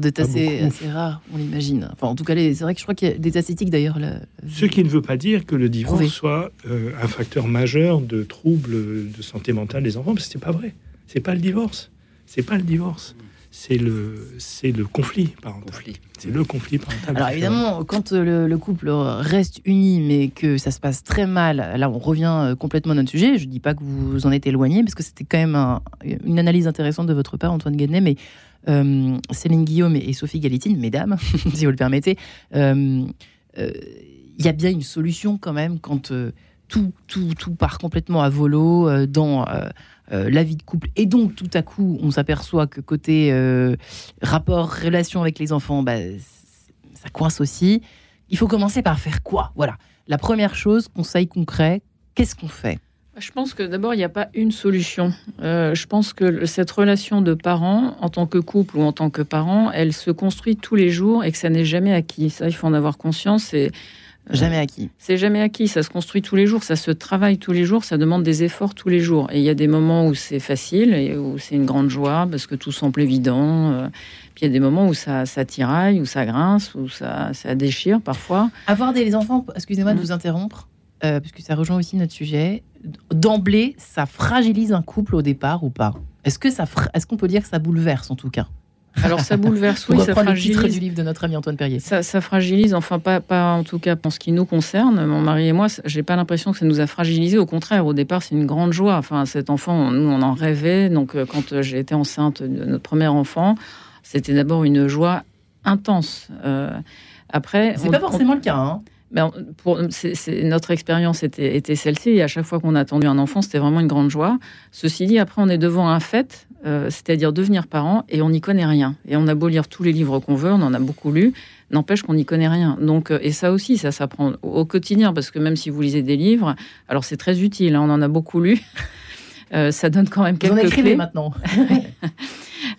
C'est assez, assez, rare, on l'imagine. Enfin, en tout cas, c'est vrai que je crois qu'il y a des statistiques d'ailleurs. Ce qui ne veut pas dire que le divorce soit euh, un facteur majeur de troubles de santé mentale des enfants, parce que c'est pas vrai. C'est pas le divorce. C'est pas le divorce c'est le, c'est le conflit parental. Conflit. C'est le conflit parental. Alors évidemment, quand euh, le, couple reste uni, mais que ça se passe très mal, là on revient euh, complètement à notre sujet. Je ne dis pas que vous vous en êtes éloigné, parce que c'était quand même une analyse intéressante de votre père, Antoine Guénet, mais euh, Céline Guillaume et Sophie Galitine, mesdames, si vous le permettez, il y a bien une solution quand même quand tout, tout, tout part complètement à volo dans euh, la vie de couple. Et donc, tout à coup, on s'aperçoit que côté euh, rapport, relation avec les enfants, bah, ça coince aussi. Il faut commencer par faire quoi? Voilà. La première chose, conseil concret, qu'est-ce qu'on fait? Je pense que d'abord, il n'y a pas une solution. Euh, je pense que cette relation de parents, en tant que couple ou en tant que parent, elle se construit tous les jours et que ça n'est jamais acquis. Ça, il faut en avoir conscience. Et Jamais acquis. C'est jamais acquis, ça se construit tous les jours, ça se travaille tous les jours, ça demande des efforts tous les jours. Et il y a des moments où c'est facile et où c'est une grande joie parce que tout semble évident. Euh, puis il y a des moments où ça, ça tiraille, où ça grince, où ça, ça déchire parfois. Avoir des enfants, excusez-moi de mm. vous interrompre, euh, puisque ça rejoint aussi notre sujet, d'emblée, ça fragilise un couple au départ ou pas? Est-ce que ça, est-ce qu'on peut dire que ça bouleverse en tout cas? Alors ça bouleverse, oui, ça fragilise. Le du livre de notre ami Antoine Perrier. Ça, fragilise, enfin pas, pas en tout cas pour ce qui nous concerne. Mon mari et moi, j'ai pas l'impression que ça nous a fragilisé. Au contraire, au départ, c'est une grande joie. Enfin, cet enfant, nous, on en rêvait. Donc, euh, quand j'ai été enceinte de notre premier enfant, c'était d'abord une joie intense. Euh, après, c'est pas forcément le cas. Hein ben, notre expérience était, était celle-ci. Et à chaque fois qu'on a attendu un enfant, c'était vraiment une grande joie. Ceci dit, après, on est devant un fait, euh, c'est-à-dire devenir parent, et on n'y connaît rien. Et on a beau lire tous les livres qu'on veut, on en a beaucoup lu, n'empêche qu'on n'y connaît rien. Donc, euh, et ça aussi, ça s'apprend au quotidien, parce que même si vous lisez des livres, alors c'est très utile, hein, on en a beaucoup lu. Euh, ça donne quand même quelques vous clés. maintenant.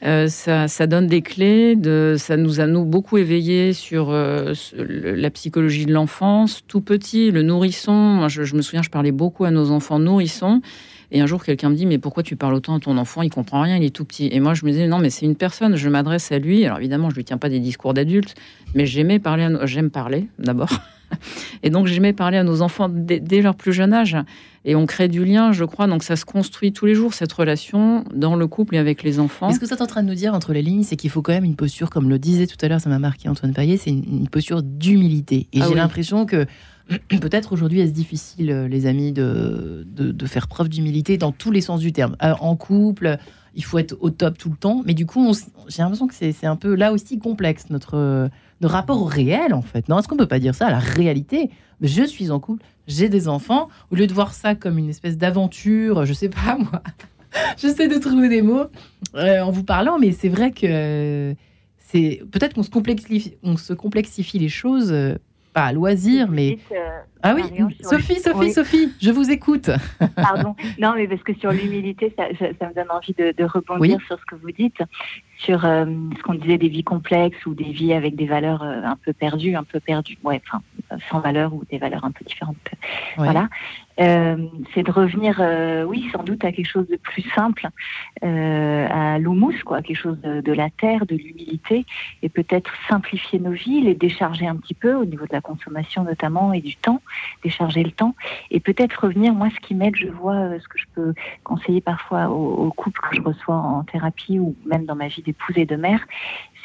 Euh, ça, donne des clés, de, ça nous a nous beaucoup éveillés sur euh, la psychologie de l'enfance, tout petit, le nourrisson. Moi, je, me souviens, je parlais beaucoup à nos enfants nourrissons. Et un jour, quelqu'un me dit, mais pourquoi tu parles autant à ton enfant? Il comprend rien, il est tout petit. Et moi, je me disais, non, mais c'est une personne, je m'adresse à lui. Alors évidemment, je lui tiens pas des discours d'adulte, mais j'aimais parler, j'aime parler d'abord. Et donc, j'aimais parler à nos enfants dès, leur plus jeune âge. Et on crée du lien, je crois. Donc, ça se construit tous les jours, cette relation dans le couple et avec les enfants. ce que ça est en train de nous dire entre les lignes, c'est qu'il faut quand même une posture, comme le disait tout à l'heure, ça m'a marqué Antoine Payet, c'est une, posture d'humilité. Et ah j'ai l'impression que peut-être aujourd'hui est-ce difficile, euh, les amis, de, de, faire preuve d'humilité dans tous les sens du terme? Euh, en couple, il faut être au top tout le temps. Mais du coup, j'ai l'impression que c'est un peu là aussi complexe, notre de rapport au réel, en fait. Non, est-ce qu'on peut pas dire ça la réalité? Je suis en couple, j'ai des enfants. Au lieu de voir ça comme une espèce d'aventure, je sais pas moi. J'essaie de trouver des mots euh, en vous parlant, mais c'est vrai que c'est peut-être qu'on se complexifie, on se complexifie les choses euh, pas à loisir, mais euh, ah oui, Sophie, Sophie, Sophie, je vous écoute. Pardon. Non, mais parce que sur l'humilité, ça, me donne envie de, rebondir sur ce que vous dites, sur euh, ce qu'on disait des vies complexes ou des vies avec des valeurs euh, un peu perdues, un peu perdues, ouais, enfin, sans valeur ou des valeurs un peu différentes. Voilà. Euh, c'est de revenir, oui, sans doute à quelque chose de plus simple, à l'humus, quoi, quelque chose de, de la terre, de l'humilité, et peut-être simplifier nos vies, les décharger un petit peu au niveau de la consommation notamment et du temps, décharger le temps et peut-être revenir. Moi, ce qui m'aide, je vois ce que je peux conseiller parfois aux, couples que je reçois en thérapie ou même dans ma vie d'épouse et de mère,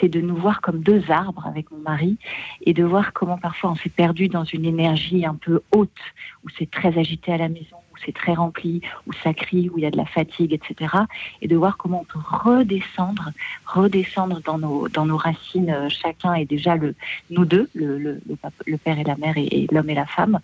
c'est de nous voir comme deux arbres avec mon mari et de voir comment parfois on s'est perdu dans une énergie un peu haute où c'est très agité à la maison c'est très rempli, où ça crie, où il y a de la fatigue, etc. Et de voir comment on peut redescendre, redescendre dans nos, dans nos racines, euh, chacun et déjà le, nous deux, le, le, père et la mère et, l'homme et la femme,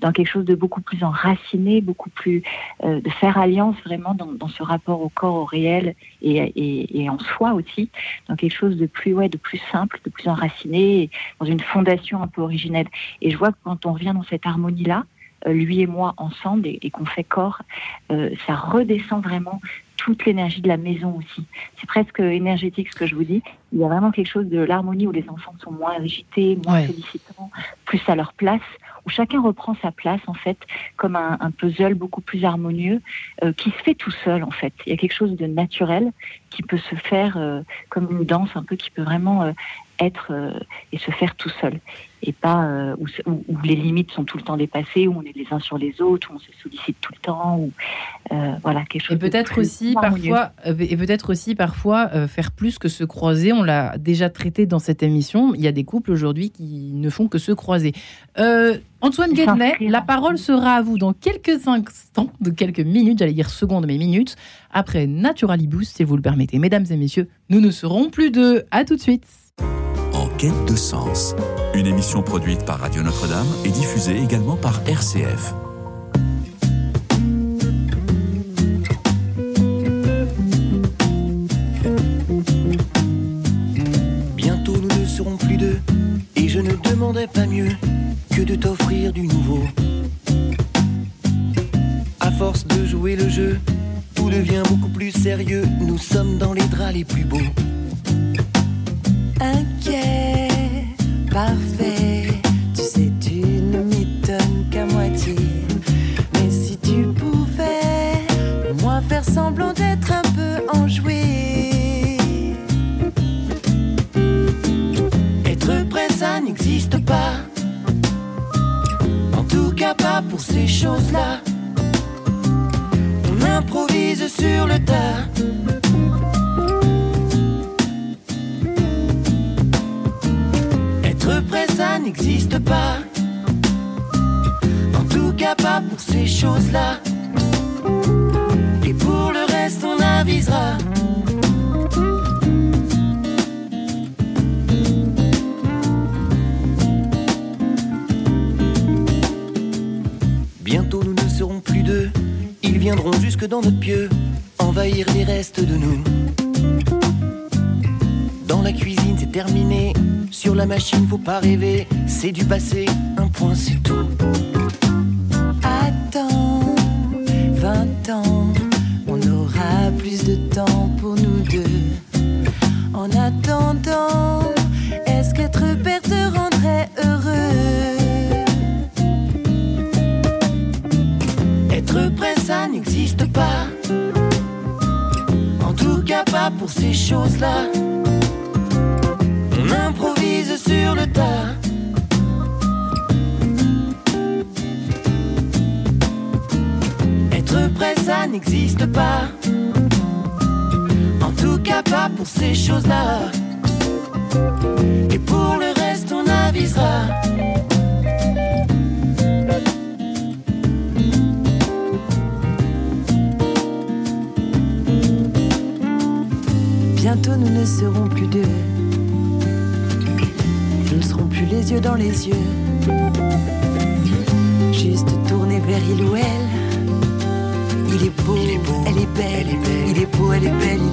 dans quelque chose de beaucoup plus enraciné, beaucoup plus euh, de faire alliance vraiment dans, dans, ce rapport au corps, au réel et, et, et, en soi aussi, dans quelque chose de plus, ouais, de plus simple, de plus enraciné, dans une fondation un peu originelle. Et je vois que quand on revient dans cette harmonie-là, lui et moi ensemble et, qu'on fait corps, euh, ça redescend vraiment toute l'énergie de la maison aussi. C'est presque énergétique ce que je vous dis. Il y a vraiment quelque chose de l'harmonie où les enfants sont moins agités, moins félicitants, plus à leur place, où chacun reprend sa place en fait, comme un, puzzle beaucoup plus harmonieux, euh, qui se fait tout seul en fait. Il y a quelque chose de naturel qui peut se faire comme une danse un peu, qui peut vraiment être et se faire tout seul et pas euh, où, les limites sont tout le temps dépassées, où on est les uns sur les autres, où on se sollicite tout le temps, euh, voilà quelque chose. Et peut-être aussi parfois, euh, et peut-être aussi parfois faire plus que se croiser. On l'a déjà traité dans cette émission. Il y a des couples aujourd'hui qui ne font que se croiser. Antoine Guedlet, la parole sera à vous dans quelques instants, de quelques minutes, j'allais dire secondes, mais minutes, après Naturalibus, si vous le permettez. Mesdames et messieurs, nous ne serons plus deux. À tout de suite. Quête de sens. Une émission produite par Radio Notre-Dame et diffusée également par RCF. Bientôt nous ne serons plus deux et je ne demandais pas mieux que de t'offrir du nouveau. À force de jouer le jeu, tout devient beaucoup plus sérieux. Nous sommes dans les draps les plus beaux inquiet, parfait. Tu sais, tu ne m'étonnes qu'à moitié. Mais si tu pouvais, moi faire semblant d'être un peu enjoué. Être prêt, ça n'existe pas. En tout cas, pas pour ces choses-là. On improvise sur le tas. N'existe pas. En tout cas, pas pour ces choses-là. Et pour le reste, on avisera. Bientôt nous ne serons plus deux. Ils viendront jusque dans notre pieu, envahir les restes de nous. Dans la cuisine, c'est terminé. Sur la machine, faut pas rêver. C'est du passé, un point, c'est tout. Attends, 20 ans, on aura plus de temps pour nous deux. En attendant, est-ce qu'être père te rendrait heureux? Être prêt, ça n'existe pas. En tout cas, pas pour ces choses-là. Être prêt, ça n'existe pas. En tout cas, pas pour ces choses-là. Et pour le reste, on avisera. Bientôt nous ne serons plus deux. Yeux dans les yeux. Juste tourner vers il ou elle. Il est beau, elle est belle, il est beau, elle est belle, il est beau, elle est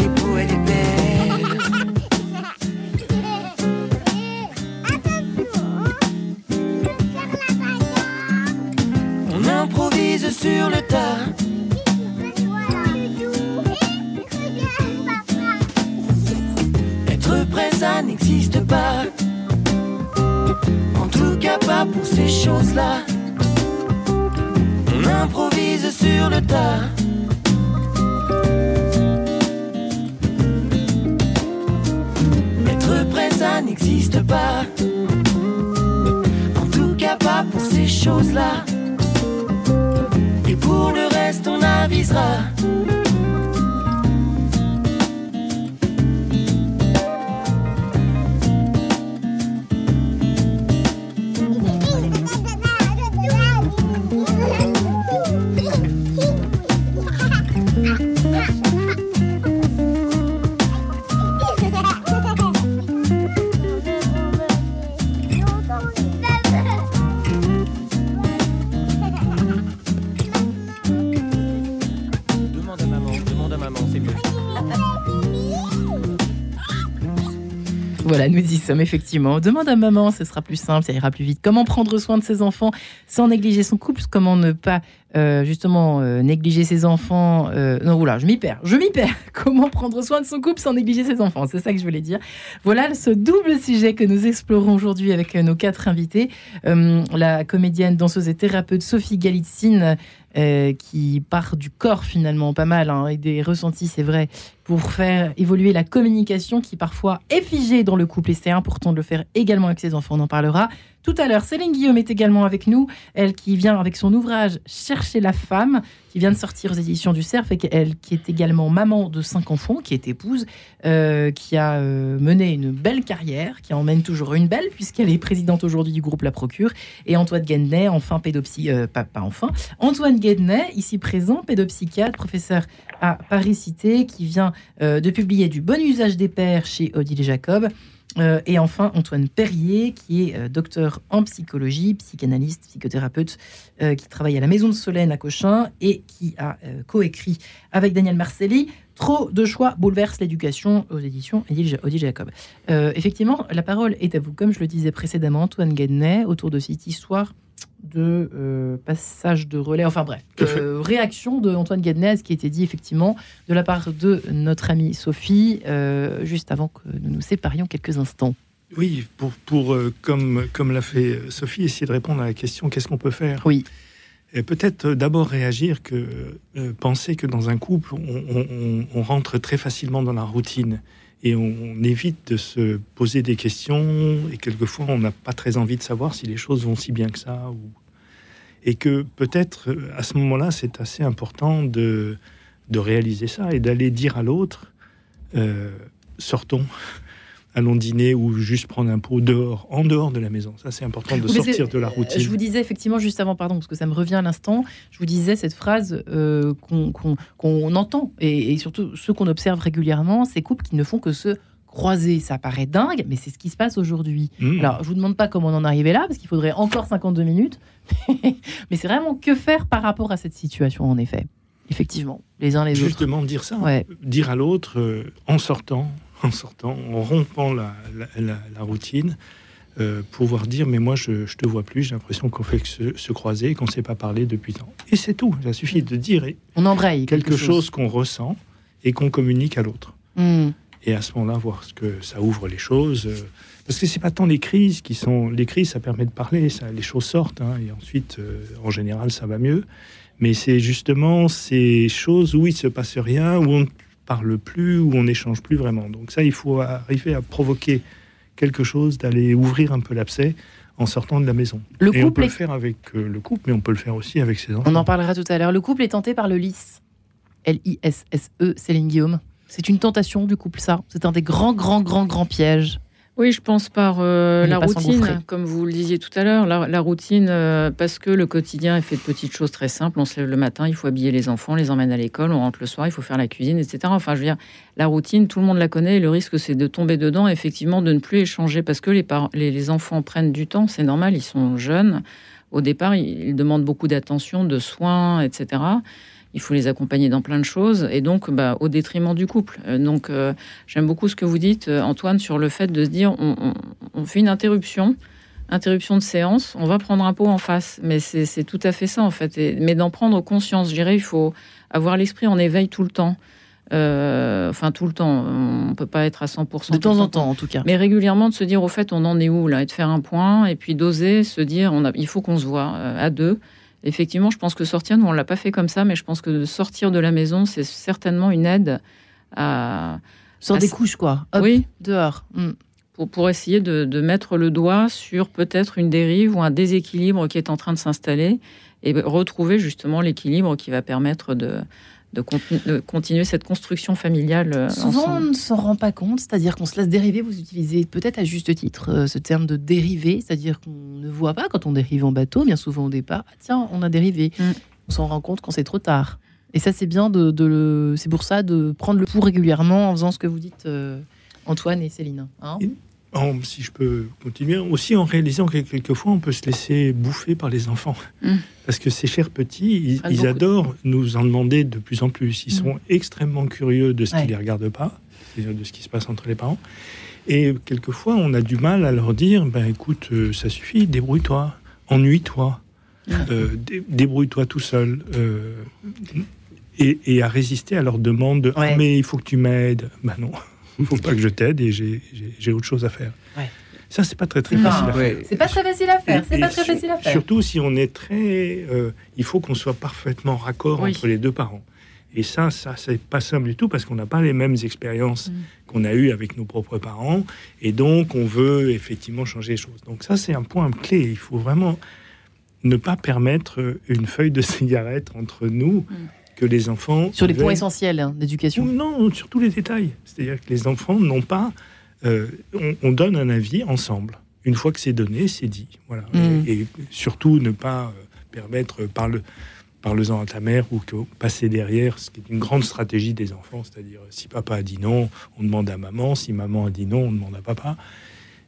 Voilà, nous y sommes effectivement. Demande à maman, ce sera plus simple, ça ira plus vite. Comment prendre soin de ses enfants sans négliger son couple? Comment ne pas euh, justement euh, négliger ses enfants euh, Non, voilà, je m'y perds. Je m'y perds. Comment prendre soin de son couple sans négliger ses enfants? C'est ça que je voulais dire. Voilà ce double sujet que nous explorons aujourd'hui avec nos quatre invités. La comédienne, danseuse et thérapeute Sophie Galitzine, euh, qui part du corps finalement pas mal hein, et des ressentis, c'est vrai, pour faire évoluer la communication qui parfois est figée dans le couple et c'est important de le faire également avec ses enfants, on en parlera tout à l'heure. Céline Guillaume est également avec nous, elle qui vient avec son ouvrage Chercher la femme, qui vient de sortir aux éditions du Cerf et elle qui est également maman de cinq enfants, qui est épouse, euh, qui a euh, mené une belle carrière, qui en mène toujours une belle puisqu'elle est présidente aujourd'hui du groupe La Procure et Antoine Guednet, enfin pédopsie, euh, pas, pas enfin, Antoine Guednet, ici présent, pédopsychiatre, professeur à Paris Cité, qui vient euh, de publier du bon usage des pères chez Odile Jacob. Euh, et enfin, Antoine Perrier, qui est euh, docteur en psychologie, psychanalyste, psychothérapeute, euh, qui travaille à la Maison de Solène à Cochin et qui a coécrit avec Daniel Marcelli Trop de choix bouleverse l'éducation aux éditions Odile Jacob. Euh, effectivement, la parole est à vous, comme je le disais précédemment, Antoine Guednet, autour de cette histoire de euh, passage de relais, enfin bref, euh, réaction de Antoine Guednet à ce qui était dit effectivement de la part de notre amie Sophie, juste avant que nous nous séparions quelques instants. Oui, pour, pour comme, comme l'a fait Sophie, essayer de répondre à la question qu'est-ce qu'on peut faire? Oui. Peut-être euh, d'abord réagir que euh, penser que dans un couple, on, rentre très facilement dans la routine et on, évite de se poser des questions et quelquefois on n'a pas très envie de savoir si les choses vont si bien que ça. Et que peut-être euh, à ce moment-là, c'est assez important de, de réaliser ça et d'aller dire à l'autre sortons, allons dîner ou juste prendre un pot dehors, en dehors de la maison. Ça, c'est important de sortir de la Euh, routine. Je vous disais effectivement juste avant, pardon, parce que ça me revient à l'instant, je vous disais cette phrase euh, qu'on entend, et, et surtout ceux qu'on observe régulièrement, ces couples qui ne font que se croiser. Ça paraît dingue, mais c'est ce qui se passe aujourd'hui. Mmh. Alors, je vous demande pas comment on en est arrivé là, parce qu'il faudrait encore 52 minutes, mais c'est vraiment que faire par rapport à cette situation, en effet. Effectivement, les uns les autres. Justement, dire ça. Ouais. dire à l'autre euh, en sortant, en sortant, en rompant la, la- la- la routine, euh, pouvoir dire mais moi je, je te vois plus, j'ai l'impression qu'on fait que se, se croiser, et qu'on ne s'est pas parlé depuis tant. Et c'est tout. Ça suffit de dire On embraye quelque chose qu'on ressent et qu'on communique à l'autre. Hmm. Et à ce moment-là, voir ce que ça ouvre les choses. euh, parce que c'est pas tant les crises qui sont. Les crises, ça permet de parler, ça, les choses sortent, hein, et ensuite, euh, en général, ça va mieux. Mais c'est justement ces choses où il se passe rien, où on ne parle plus, où on n'échange plus vraiment. Donc ça, il faut arriver à provoquer quelque chose, d'aller ouvrir un peu l'abcès en sortant de la maison. Le et on peut est- le faire avec euh, le couple, mais on peut le faire aussi avec ses enfants. On en parlera tout à l'heure. Le couple est tenté par le lys. L-I-S-S-E, Céline Guillaume. C'est une tentation du couple, ça. C'est un des grands, grands, grands, grands pièges. Oui, je pense par euh, On la routine, comme vous le disiez tout à l'heure, la, la routine, euh, parce que le quotidien est fait de petites choses très simples. On se lève le matin, il faut habiller les enfants, les emmène à l'école, on rentre le soir, il faut faire la cuisine, etc. Enfin, je veux dire, la routine, tout le monde la connaît, et le risque, c'est de tomber dedans, effectivement, de ne plus échanger, parce que les, les, les enfants prennent du temps, c'est normal, ils sont jeunes. Au départ, ils, ils demandent beaucoup d'attention, de soins, etc. Il faut les accompagner dans plein de choses, et donc bah, au détriment du couple. Euh, donc, euh, j'aime beaucoup ce que vous dites, euh, Antoine, sur le fait de se dire, on, on- on fait une interruption, interruption de séance, on va prendre un pot en face. Mais c'est tout à fait ça, en fait. Et- mais d'en prendre conscience, je dirais, il faut avoir l'esprit en éveil tout le temps. Euh, enfin, tout le temps. On peut pas être à 100%. De temps en temps, en tout cas. mais régulièrement de se dire au fait on en est où là et de faire un point et puis d'oser se dire on a, il faut qu'on se voit à deux. Effectivement, je pense que sortir, nous on l'a pas fait comme ça, mais je pense que sortir de la maison, c'est certainement une aide à Sur des couches, quoi. Hop, oui dehors. Hmm. pour, pour essayer de, de mettre le doigt sur peut-être une dérive ou un déséquilibre qui est en train de s'installer et retrouver justement l'équilibre qui va permettre de, de, conti- de continuer cette construction familiale euh, Souvent, on ne s'en rend pas compte, c'est-à-dire qu'on se laisse dériver. Vous utilisez peut-être à juste titre euh, ce terme de dériver, c'est-à-dire qu'on ne voit pas quand on dérive en bateau, bien souvent au départ. Ah, tiens, on a dérivé. Mm. On s'en rend compte quand c'est trop tard. Et ça, c'est bien de, de le. C'est pour ça de prendre le pouls régulièrement en faisant ce que vous dites, euh, Antoine et Céline. hein. En- si je peux continuer, aussi en réalisant que quelquefois on peut se laisser bouffer par les enfants. Mm. Parce que ces chers petits, ils, adorent nous en demander de plus en plus. Ils Mm. sont extrêmement curieux de ce Ouais. qui les regarde pas, c'est-à-dire de ce qui se passe entre les parents. Et quelquefois, on a du mal à leur dire ben, écoute, euh, ça suffit, débrouille-toi, ennuie-toi, Mm. euh, dé- débrouille-toi tout seul. euh, et, et à résister à leur demande de Ouais. Ah, mais il faut que tu m'aides. Ben non, faut pas que je t'aide et j'ai- autre chose à faire. Ouais. Ça, c'est pas très très Non. facile à faire. C'est pas très facile à faire. C'est pas très sur- facile à faire. Surtout si on est très. euh, il faut qu'on soit parfaitement raccord Oui. entre les deux parents. Et ça, ça, c'est pas simple du tout parce qu'on n'a pas les mêmes expériences Mm. qu'on a eues avec nos propres parents. Et donc, on veut effectivement changer les choses. Donc, ça, c'est un point clé. Il faut vraiment ne pas permettre une feuille de cigarette entre nous Mm. Que les enfants. Sur les points essentiels hein, d'éducation. non, sur tous les détails. C'est-à-dire que les enfants n'ont pas. euh, on, on donne un avis ensemble. Une fois que c'est donné, c'est dit. Voilà. Mm. Et, et surtout ne pas euh, permettre parle parle-en à ta mère ou que passer derrière, ce qui est une grande stratégie des enfants. C'est-à-dire si papa a dit non, on demande à maman. Si maman a dit non, on demande à papa.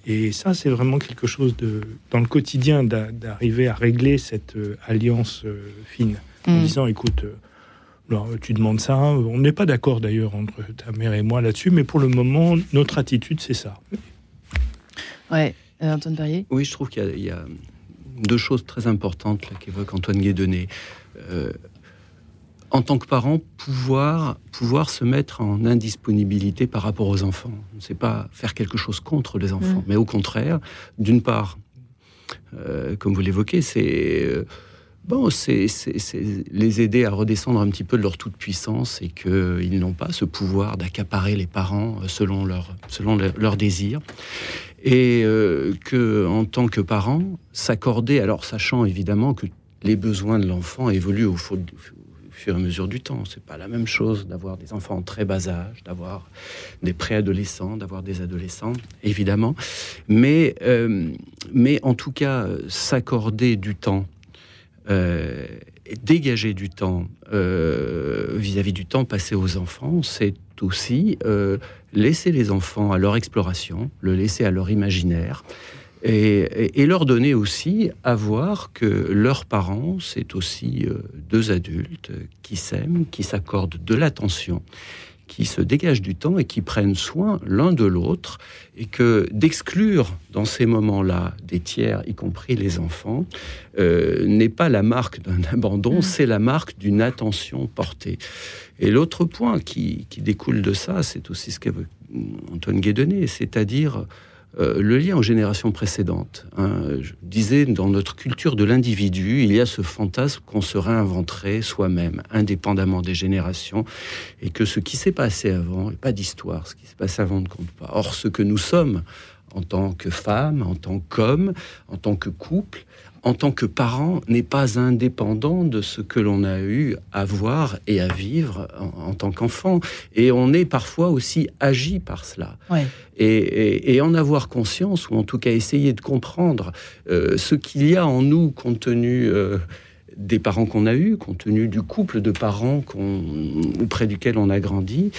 Et ça, c'est vraiment quelque chose de dans le quotidien d'a- d'arriver à régler cette euh, alliance fine en Mm. disant écoute, alors, tu demandes ça, on n'est pas d'accord d'ailleurs entre ta mère et moi là-dessus, mais pour le moment, notre attitude, c'est ça. Ouais. Euh, Antoine Perrier Oui, je trouve qu'il y a- il y, a deux choses très importantes qu'évoque Antoine Guédonné. Euh, en tant que parent, pouvoir, pouvoir se mettre en indisponibilité par rapport aux enfants. C'est pas faire quelque chose contre les enfants, Mm. mais au contraire, d'une part, euh, comme vous l'évoquez, c'est euh, bon, c'est les aider à redescendre un petit peu de leur toute puissance et qu'ils n'ont pas ce pouvoir d'accaparer les parents euh, selon leur selon leur- désirs et euh, que en tant que parent s'accorder alors sachant évidemment que les besoins de l'enfant évoluent au, fur et à mesure du temps. C'est pas la même chose d'avoir des enfants en très bas âge, d'avoir des préadolescents, d'avoir des adolescents, évidemment. Mais, euh, mais en tout cas, s'accorder du temps, euh, dégager du temps vis-à-vis -vis du temps passé aux enfants, c'est aussi laisser les enfants à leur exploration, le laisser à leur imaginaire. Et, leur donner aussi à voir que leurs parents, c'est aussi euh, deux adultes qui s'aiment, qui s'accordent de l'attention, qui se dégagent du temps et qui prennent soin l'un de l'autre, et que d'exclure dans ces moments-là des tiers, y compris les enfants, euh, n'est pas la marque d'un abandon, mmh. c'est la marque d'une attention portée. Et l'autre point qui, qui, découle de ça, c'est aussi ce qu'avait Antoine Guédenet, c'est-à-dire euh, le lien aux générations précédentes. Hein. je disais, dans notre culture de l'individu, il y a ce fantasme qu'on se réinventerait soi-même, indépendamment des générations, et que ce qui s'est passé avant, et pas d'histoire, ce qui s'est passé avant ne compte pas. Or, ce que nous sommes en tant que femmes, en tant qu'hommes, en tant que couple, en tant que parent, n'est pas indépendant de ce que l'on a eu à voir et à vivre en, tant qu'enfant. Et on est parfois aussi agi par cela. Et, en avoir conscience, ou en tout cas essayer de comprendre euh, ce qu'il y a en nous compte tenu... Euh, des parents qu'on a eus, compte tenu du couple de parents auprès duquel on a grandi,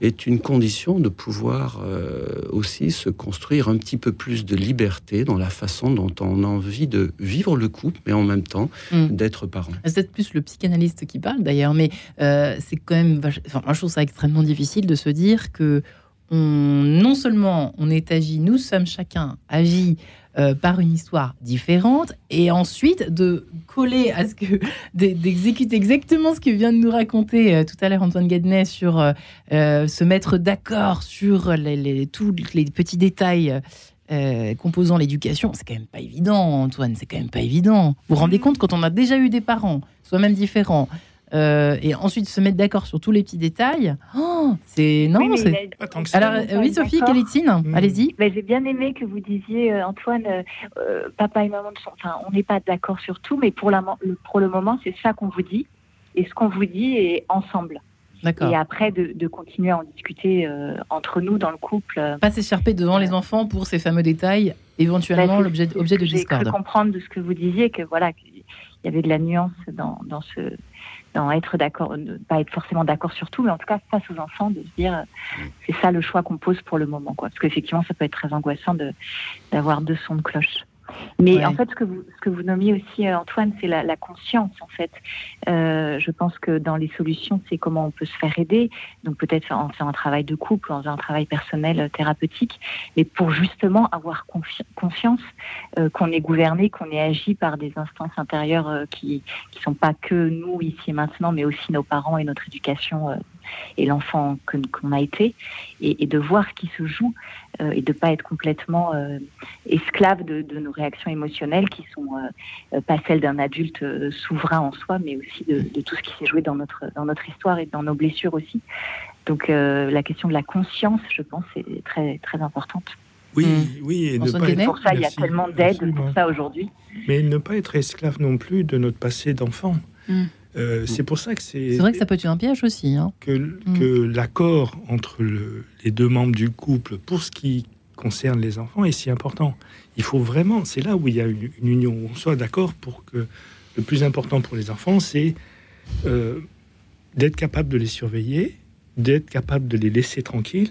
est une condition de pouvoir euh, aussi se construire un petit peu plus de liberté dans la façon dont on a envie de vivre le couple, mais en même temps mm. d'être parent. C'est peut-être plus le psychanalyste qui parle d'ailleurs, mais euh, c'est quand même, enfin, moi je trouve ça extrêmement difficile de se dire que on, non seulement on est agi, nous sommes chacun agi euh, par une histoire différente et ensuite de coller à ce que d'exécuter exactement ce que vient de nous raconter euh, tout à l'heure Antoine Gadnet sur euh, se mettre d'accord sur les, tous les petits détails composant l'éducation, c'est quand même pas évident, Antoine, c'est quand même pas évident. Vous vous rendez compte quand on a déjà eu des parents, soit même différents, euh, et ensuite se mettre d'accord sur tous les petits détails. Oh, c'est non, c'est. Alors euh, oui, Sophie, Kélétine, hmm. allez-y. J'ai bien aimé que vous disiez, euh, Antoine, papa et maman, sont... enfin, on n'est pas d'accord sur tout, mais pour, la... pour le moment, c'est ça qu'on vous dit, et ce qu'on vous dit est ensemble. Et après, de, continuer à en discuter entre nous dans le couple. Pas s'écharper devant les enfants pour ces fameux détails, éventuellement bah, l'objet objet de discorde. J'ai comprendre de ce que vous disiez que voilà, qu'il y avait de la nuance dans, dans ce être d'accord, ne pas être forcément d'accord sur tout, mais en tout cas face aux enfants, de se dire mm. c'est ça le choix qu'on pose pour le moment, quoi. Parce qu'effectivement, ça peut être très angoissant de d'avoir deux sons de cloche. Mais en fait, ce que vous, ce que vous nommiez aussi, euh, Antoine, c'est la, la, conscience, en fait. Euh, je pense que dans les solutions, c'est comment on peut se faire aider. Donc peut-être en faisant un travail de couple, en faisant un travail personnel, euh, thérapeutique, mais pour justement avoir confiance euh, qu'on est gouverné, qu'on est agi par des instances intérieures euh, qui ne sont pas que nous ici et maintenant, mais aussi nos parents et notre éducation et l'enfant qu'on a été, et, et, de voir ce qui se joue euh, et de pas être complètement euh, esclave de, de, nos réactions émotionnelles qui sont euh, pas celles d'un adulte souverain en soi, mais aussi de, de tout ce qui s'est joué dans notre dans notre histoire et dans nos blessures aussi. Donc la question de la conscience, je pense, est très très importante. Oui, mmh. oui, et ne pour ça, il y a tellement d'aide pour ça aujourd'hui. Mais ne pas être esclave non plus de notre passé d'enfant. Mmh. Euh, c'est pour ça que c'est. C'est vrai que ça peut être un piège aussi. Hein. Que, mm. que l'accord entre les deux membres du couple pour ce qui concerne les enfants est si important. Il faut vraiment, c'est là où il y a une, union, où on soit d'accord pour que le plus important pour les enfants, c'est euh, d'être capable de les surveiller, d'être capable de les laisser tranquilles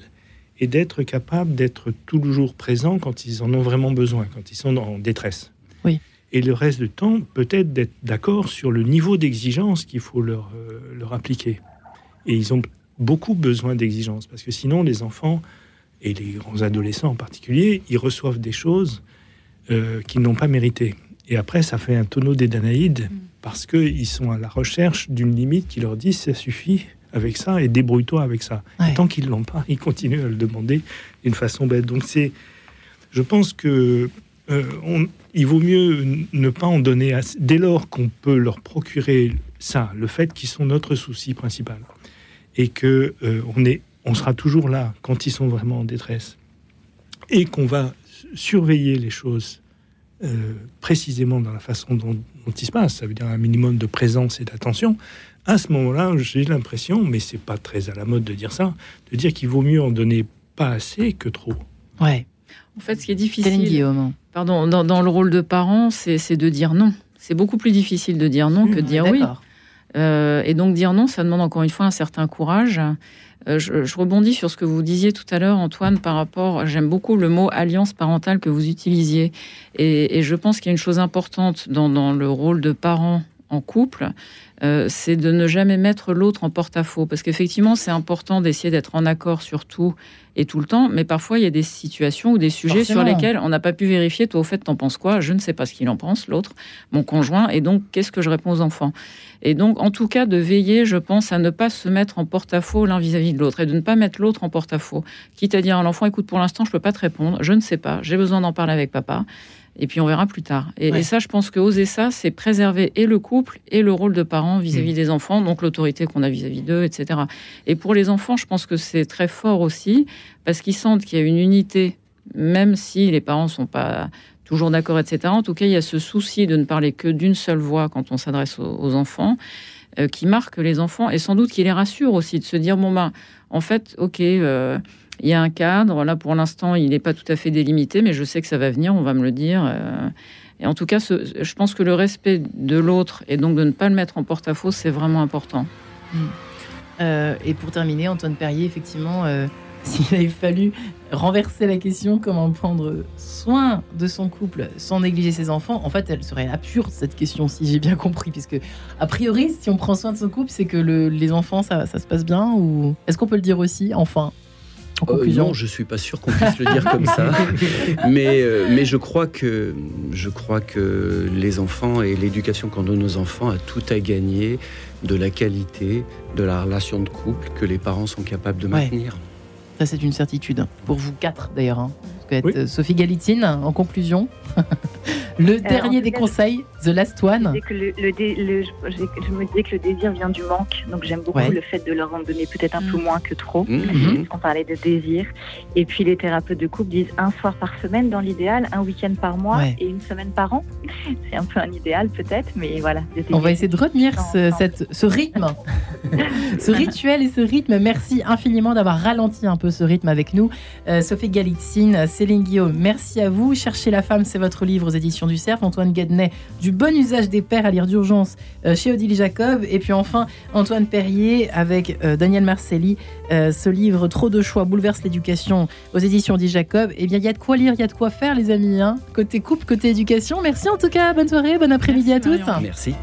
et d'être capable d'être toujours présent quand ils en ont vraiment besoin, quand ils sont en détresse. Oui et le reste du temps, peut-être d'être d'accord sur le niveau d'exigence qu'il faut leur, euh, leur appliquer. Et ils ont beaucoup besoin d'exigence, parce que sinon, les enfants, et les grands adolescents en particulier, ils reçoivent des choses euh, qu'ils n'ont pas méritées. Et après, ça fait un tonneau des Danaïdes, mm. parce qu'ils sont à la recherche d'une limite qui leur dit ça suffit avec ça et débrouille-toi avec ça. tant qu'ils ne l'ont pas, ils continuent à le demander d'une façon bête. Donc c'est, je pense que euh, on, il vaut mieux ne pas en donner assez, dès lors qu'on peut leur procurer ça, le fait qu'ils sont notre souci principal, et que euh, on est, on sera toujours là quand ils sont vraiment en détresse, et qu'on va surveiller les choses euh, précisément dans la façon dont, dont il se passe, ça veut dire un minimum de présence et d'attention, à ce moment-là, j'ai l'impression, mais c'est pas très à la mode de dire ça, de dire qu'il vaut mieux en donner pas assez que trop. Ouais. En fait, ce qui est difficile, Guillaume. Pardon, dans, dans le rôle de parent, c'est de dire non. C'est beaucoup plus difficile de dire non que de dire oui. Euh, et donc dire non, ça demande encore une fois un certain courage. Euh, je, je rebondis sur ce que vous disiez tout à l'heure, Antoine, par rapport. J'aime beaucoup le mot alliance parentale que vous utilisiez, et, et je pense qu'il y a une chose importante dans, dans le rôle de parent en couple, euh, c'est de ne jamais mettre l'autre en porte-à-faux, parce qu'effectivement, c'est important d'essayer d'être en accord sur tout et tout le temps, mais parfois il y a des situations ou des sujets sur lesquels on n'a pas pu vérifier. Toi, au fait, t'en penses quoi? Je ne sais pas ce qu'il en pense, l'autre, mon conjoint, et donc qu'est-ce que je réponds aux enfants? Et donc, en tout cas, de veiller, je pense, à ne pas se mettre en porte-à-faux l'un vis-à-vis de l'autre et de ne pas mettre l'autre en porte-à-faux. Quitte à dire à l'enfant, écoute, pour l'instant, je peux pas te répondre, je ne sais pas, j'ai besoin d'en parler avec papa. Et puis on verra plus tard. Et, Ouais. et ça, je pense que oser ça, c'est préserver et le couple et le rôle de parent vis-à-vis des enfants, donc l'autorité qu'on a vis-à-vis d'eux, etc. Et pour les enfants, je pense que c'est très fort aussi, parce qu'ils sentent qu'il y a une unité, même si les parents sont pas toujours d'accord, etc. En tout cas, il y a ce souci de ne parler que d'une seule voix quand on s'adresse aux, aux enfants, euh, qui marque les enfants et sans doute qui les rassure aussi, de se dire bon ben, en fait, ok. euh, il y a un cadre, là pour l'instant il n'est pas tout à fait délimité, mais je sais que ça va venir, on va me le dire. euh, et en tout cas, je pense que le respect de l'autre et donc de ne pas le mettre en porte-à-faux, c'est vraiment important. Euh, et pour terminer, Antoine Perrier, effectivement, euh, s'il avait fallu renverser la question, comment prendre soin de son couple sans négliger ses enfants, en fait, elle serait absurde cette question, si j'ai bien compris, puisque a priori, si on prend soin de son couple, c'est que le- les enfants, ça, ça se passe bien, ou est-ce qu'on peut le dire aussi, enfin, en Euh, non, je suis pas sûr qu'on puisse le dire comme ça. Mais, euh, mais je, crois que, je crois que les enfants et l'éducation qu'on donne aux enfants a tout à gagner de la qualité de la relation de couple que les parents sont capables de Ouais. maintenir. Ça, c'est une certitude. Pour vous quatre, d'ailleurs. hein. Oui. euh, Sophie Galitine, en conclusion, le dernier en tout des cas, conseils, The Last One. disais que le, le dé- le- je, je me disais que le désir vient du manque, donc j'aime beaucoup Ouais. le fait de leur en donner peut-être un peu moins que trop. Mhm. On parlait de désir. Et puis les thérapeutes de couple disent un soir par semaine dans l'idéal, un week-end par mois Ouais. et une semaine par an. C'est un peu un idéal peut-être, mais voilà. On va essayer de retenir ce, Non, cette- ce rythme, ce rituel et ce rythme. Merci infiniment d'avoir ralenti un peu ce rythme avec nous. Euh, Sophie Galitzine, Céline Guillaume, merci à vous. Cherchez la femme, c'est votre livre aux éditions du Cerf. Antoine Guednet, du bon usage des pères à lire d'urgence euh, chez Odile Jacob. Et puis enfin, Antoine Perrier avec euh, Daniel Marcelli, euh, ce livre Trop de choix bouleverse l'éducation aux éditions Odile Jacob. Eh bien, il y a de quoi lire, il y a de quoi faire, les amis. hein. Côté couple, côté éducation. Merci en tout cas. Bonne soirée, bon après-midi à tous. Merci.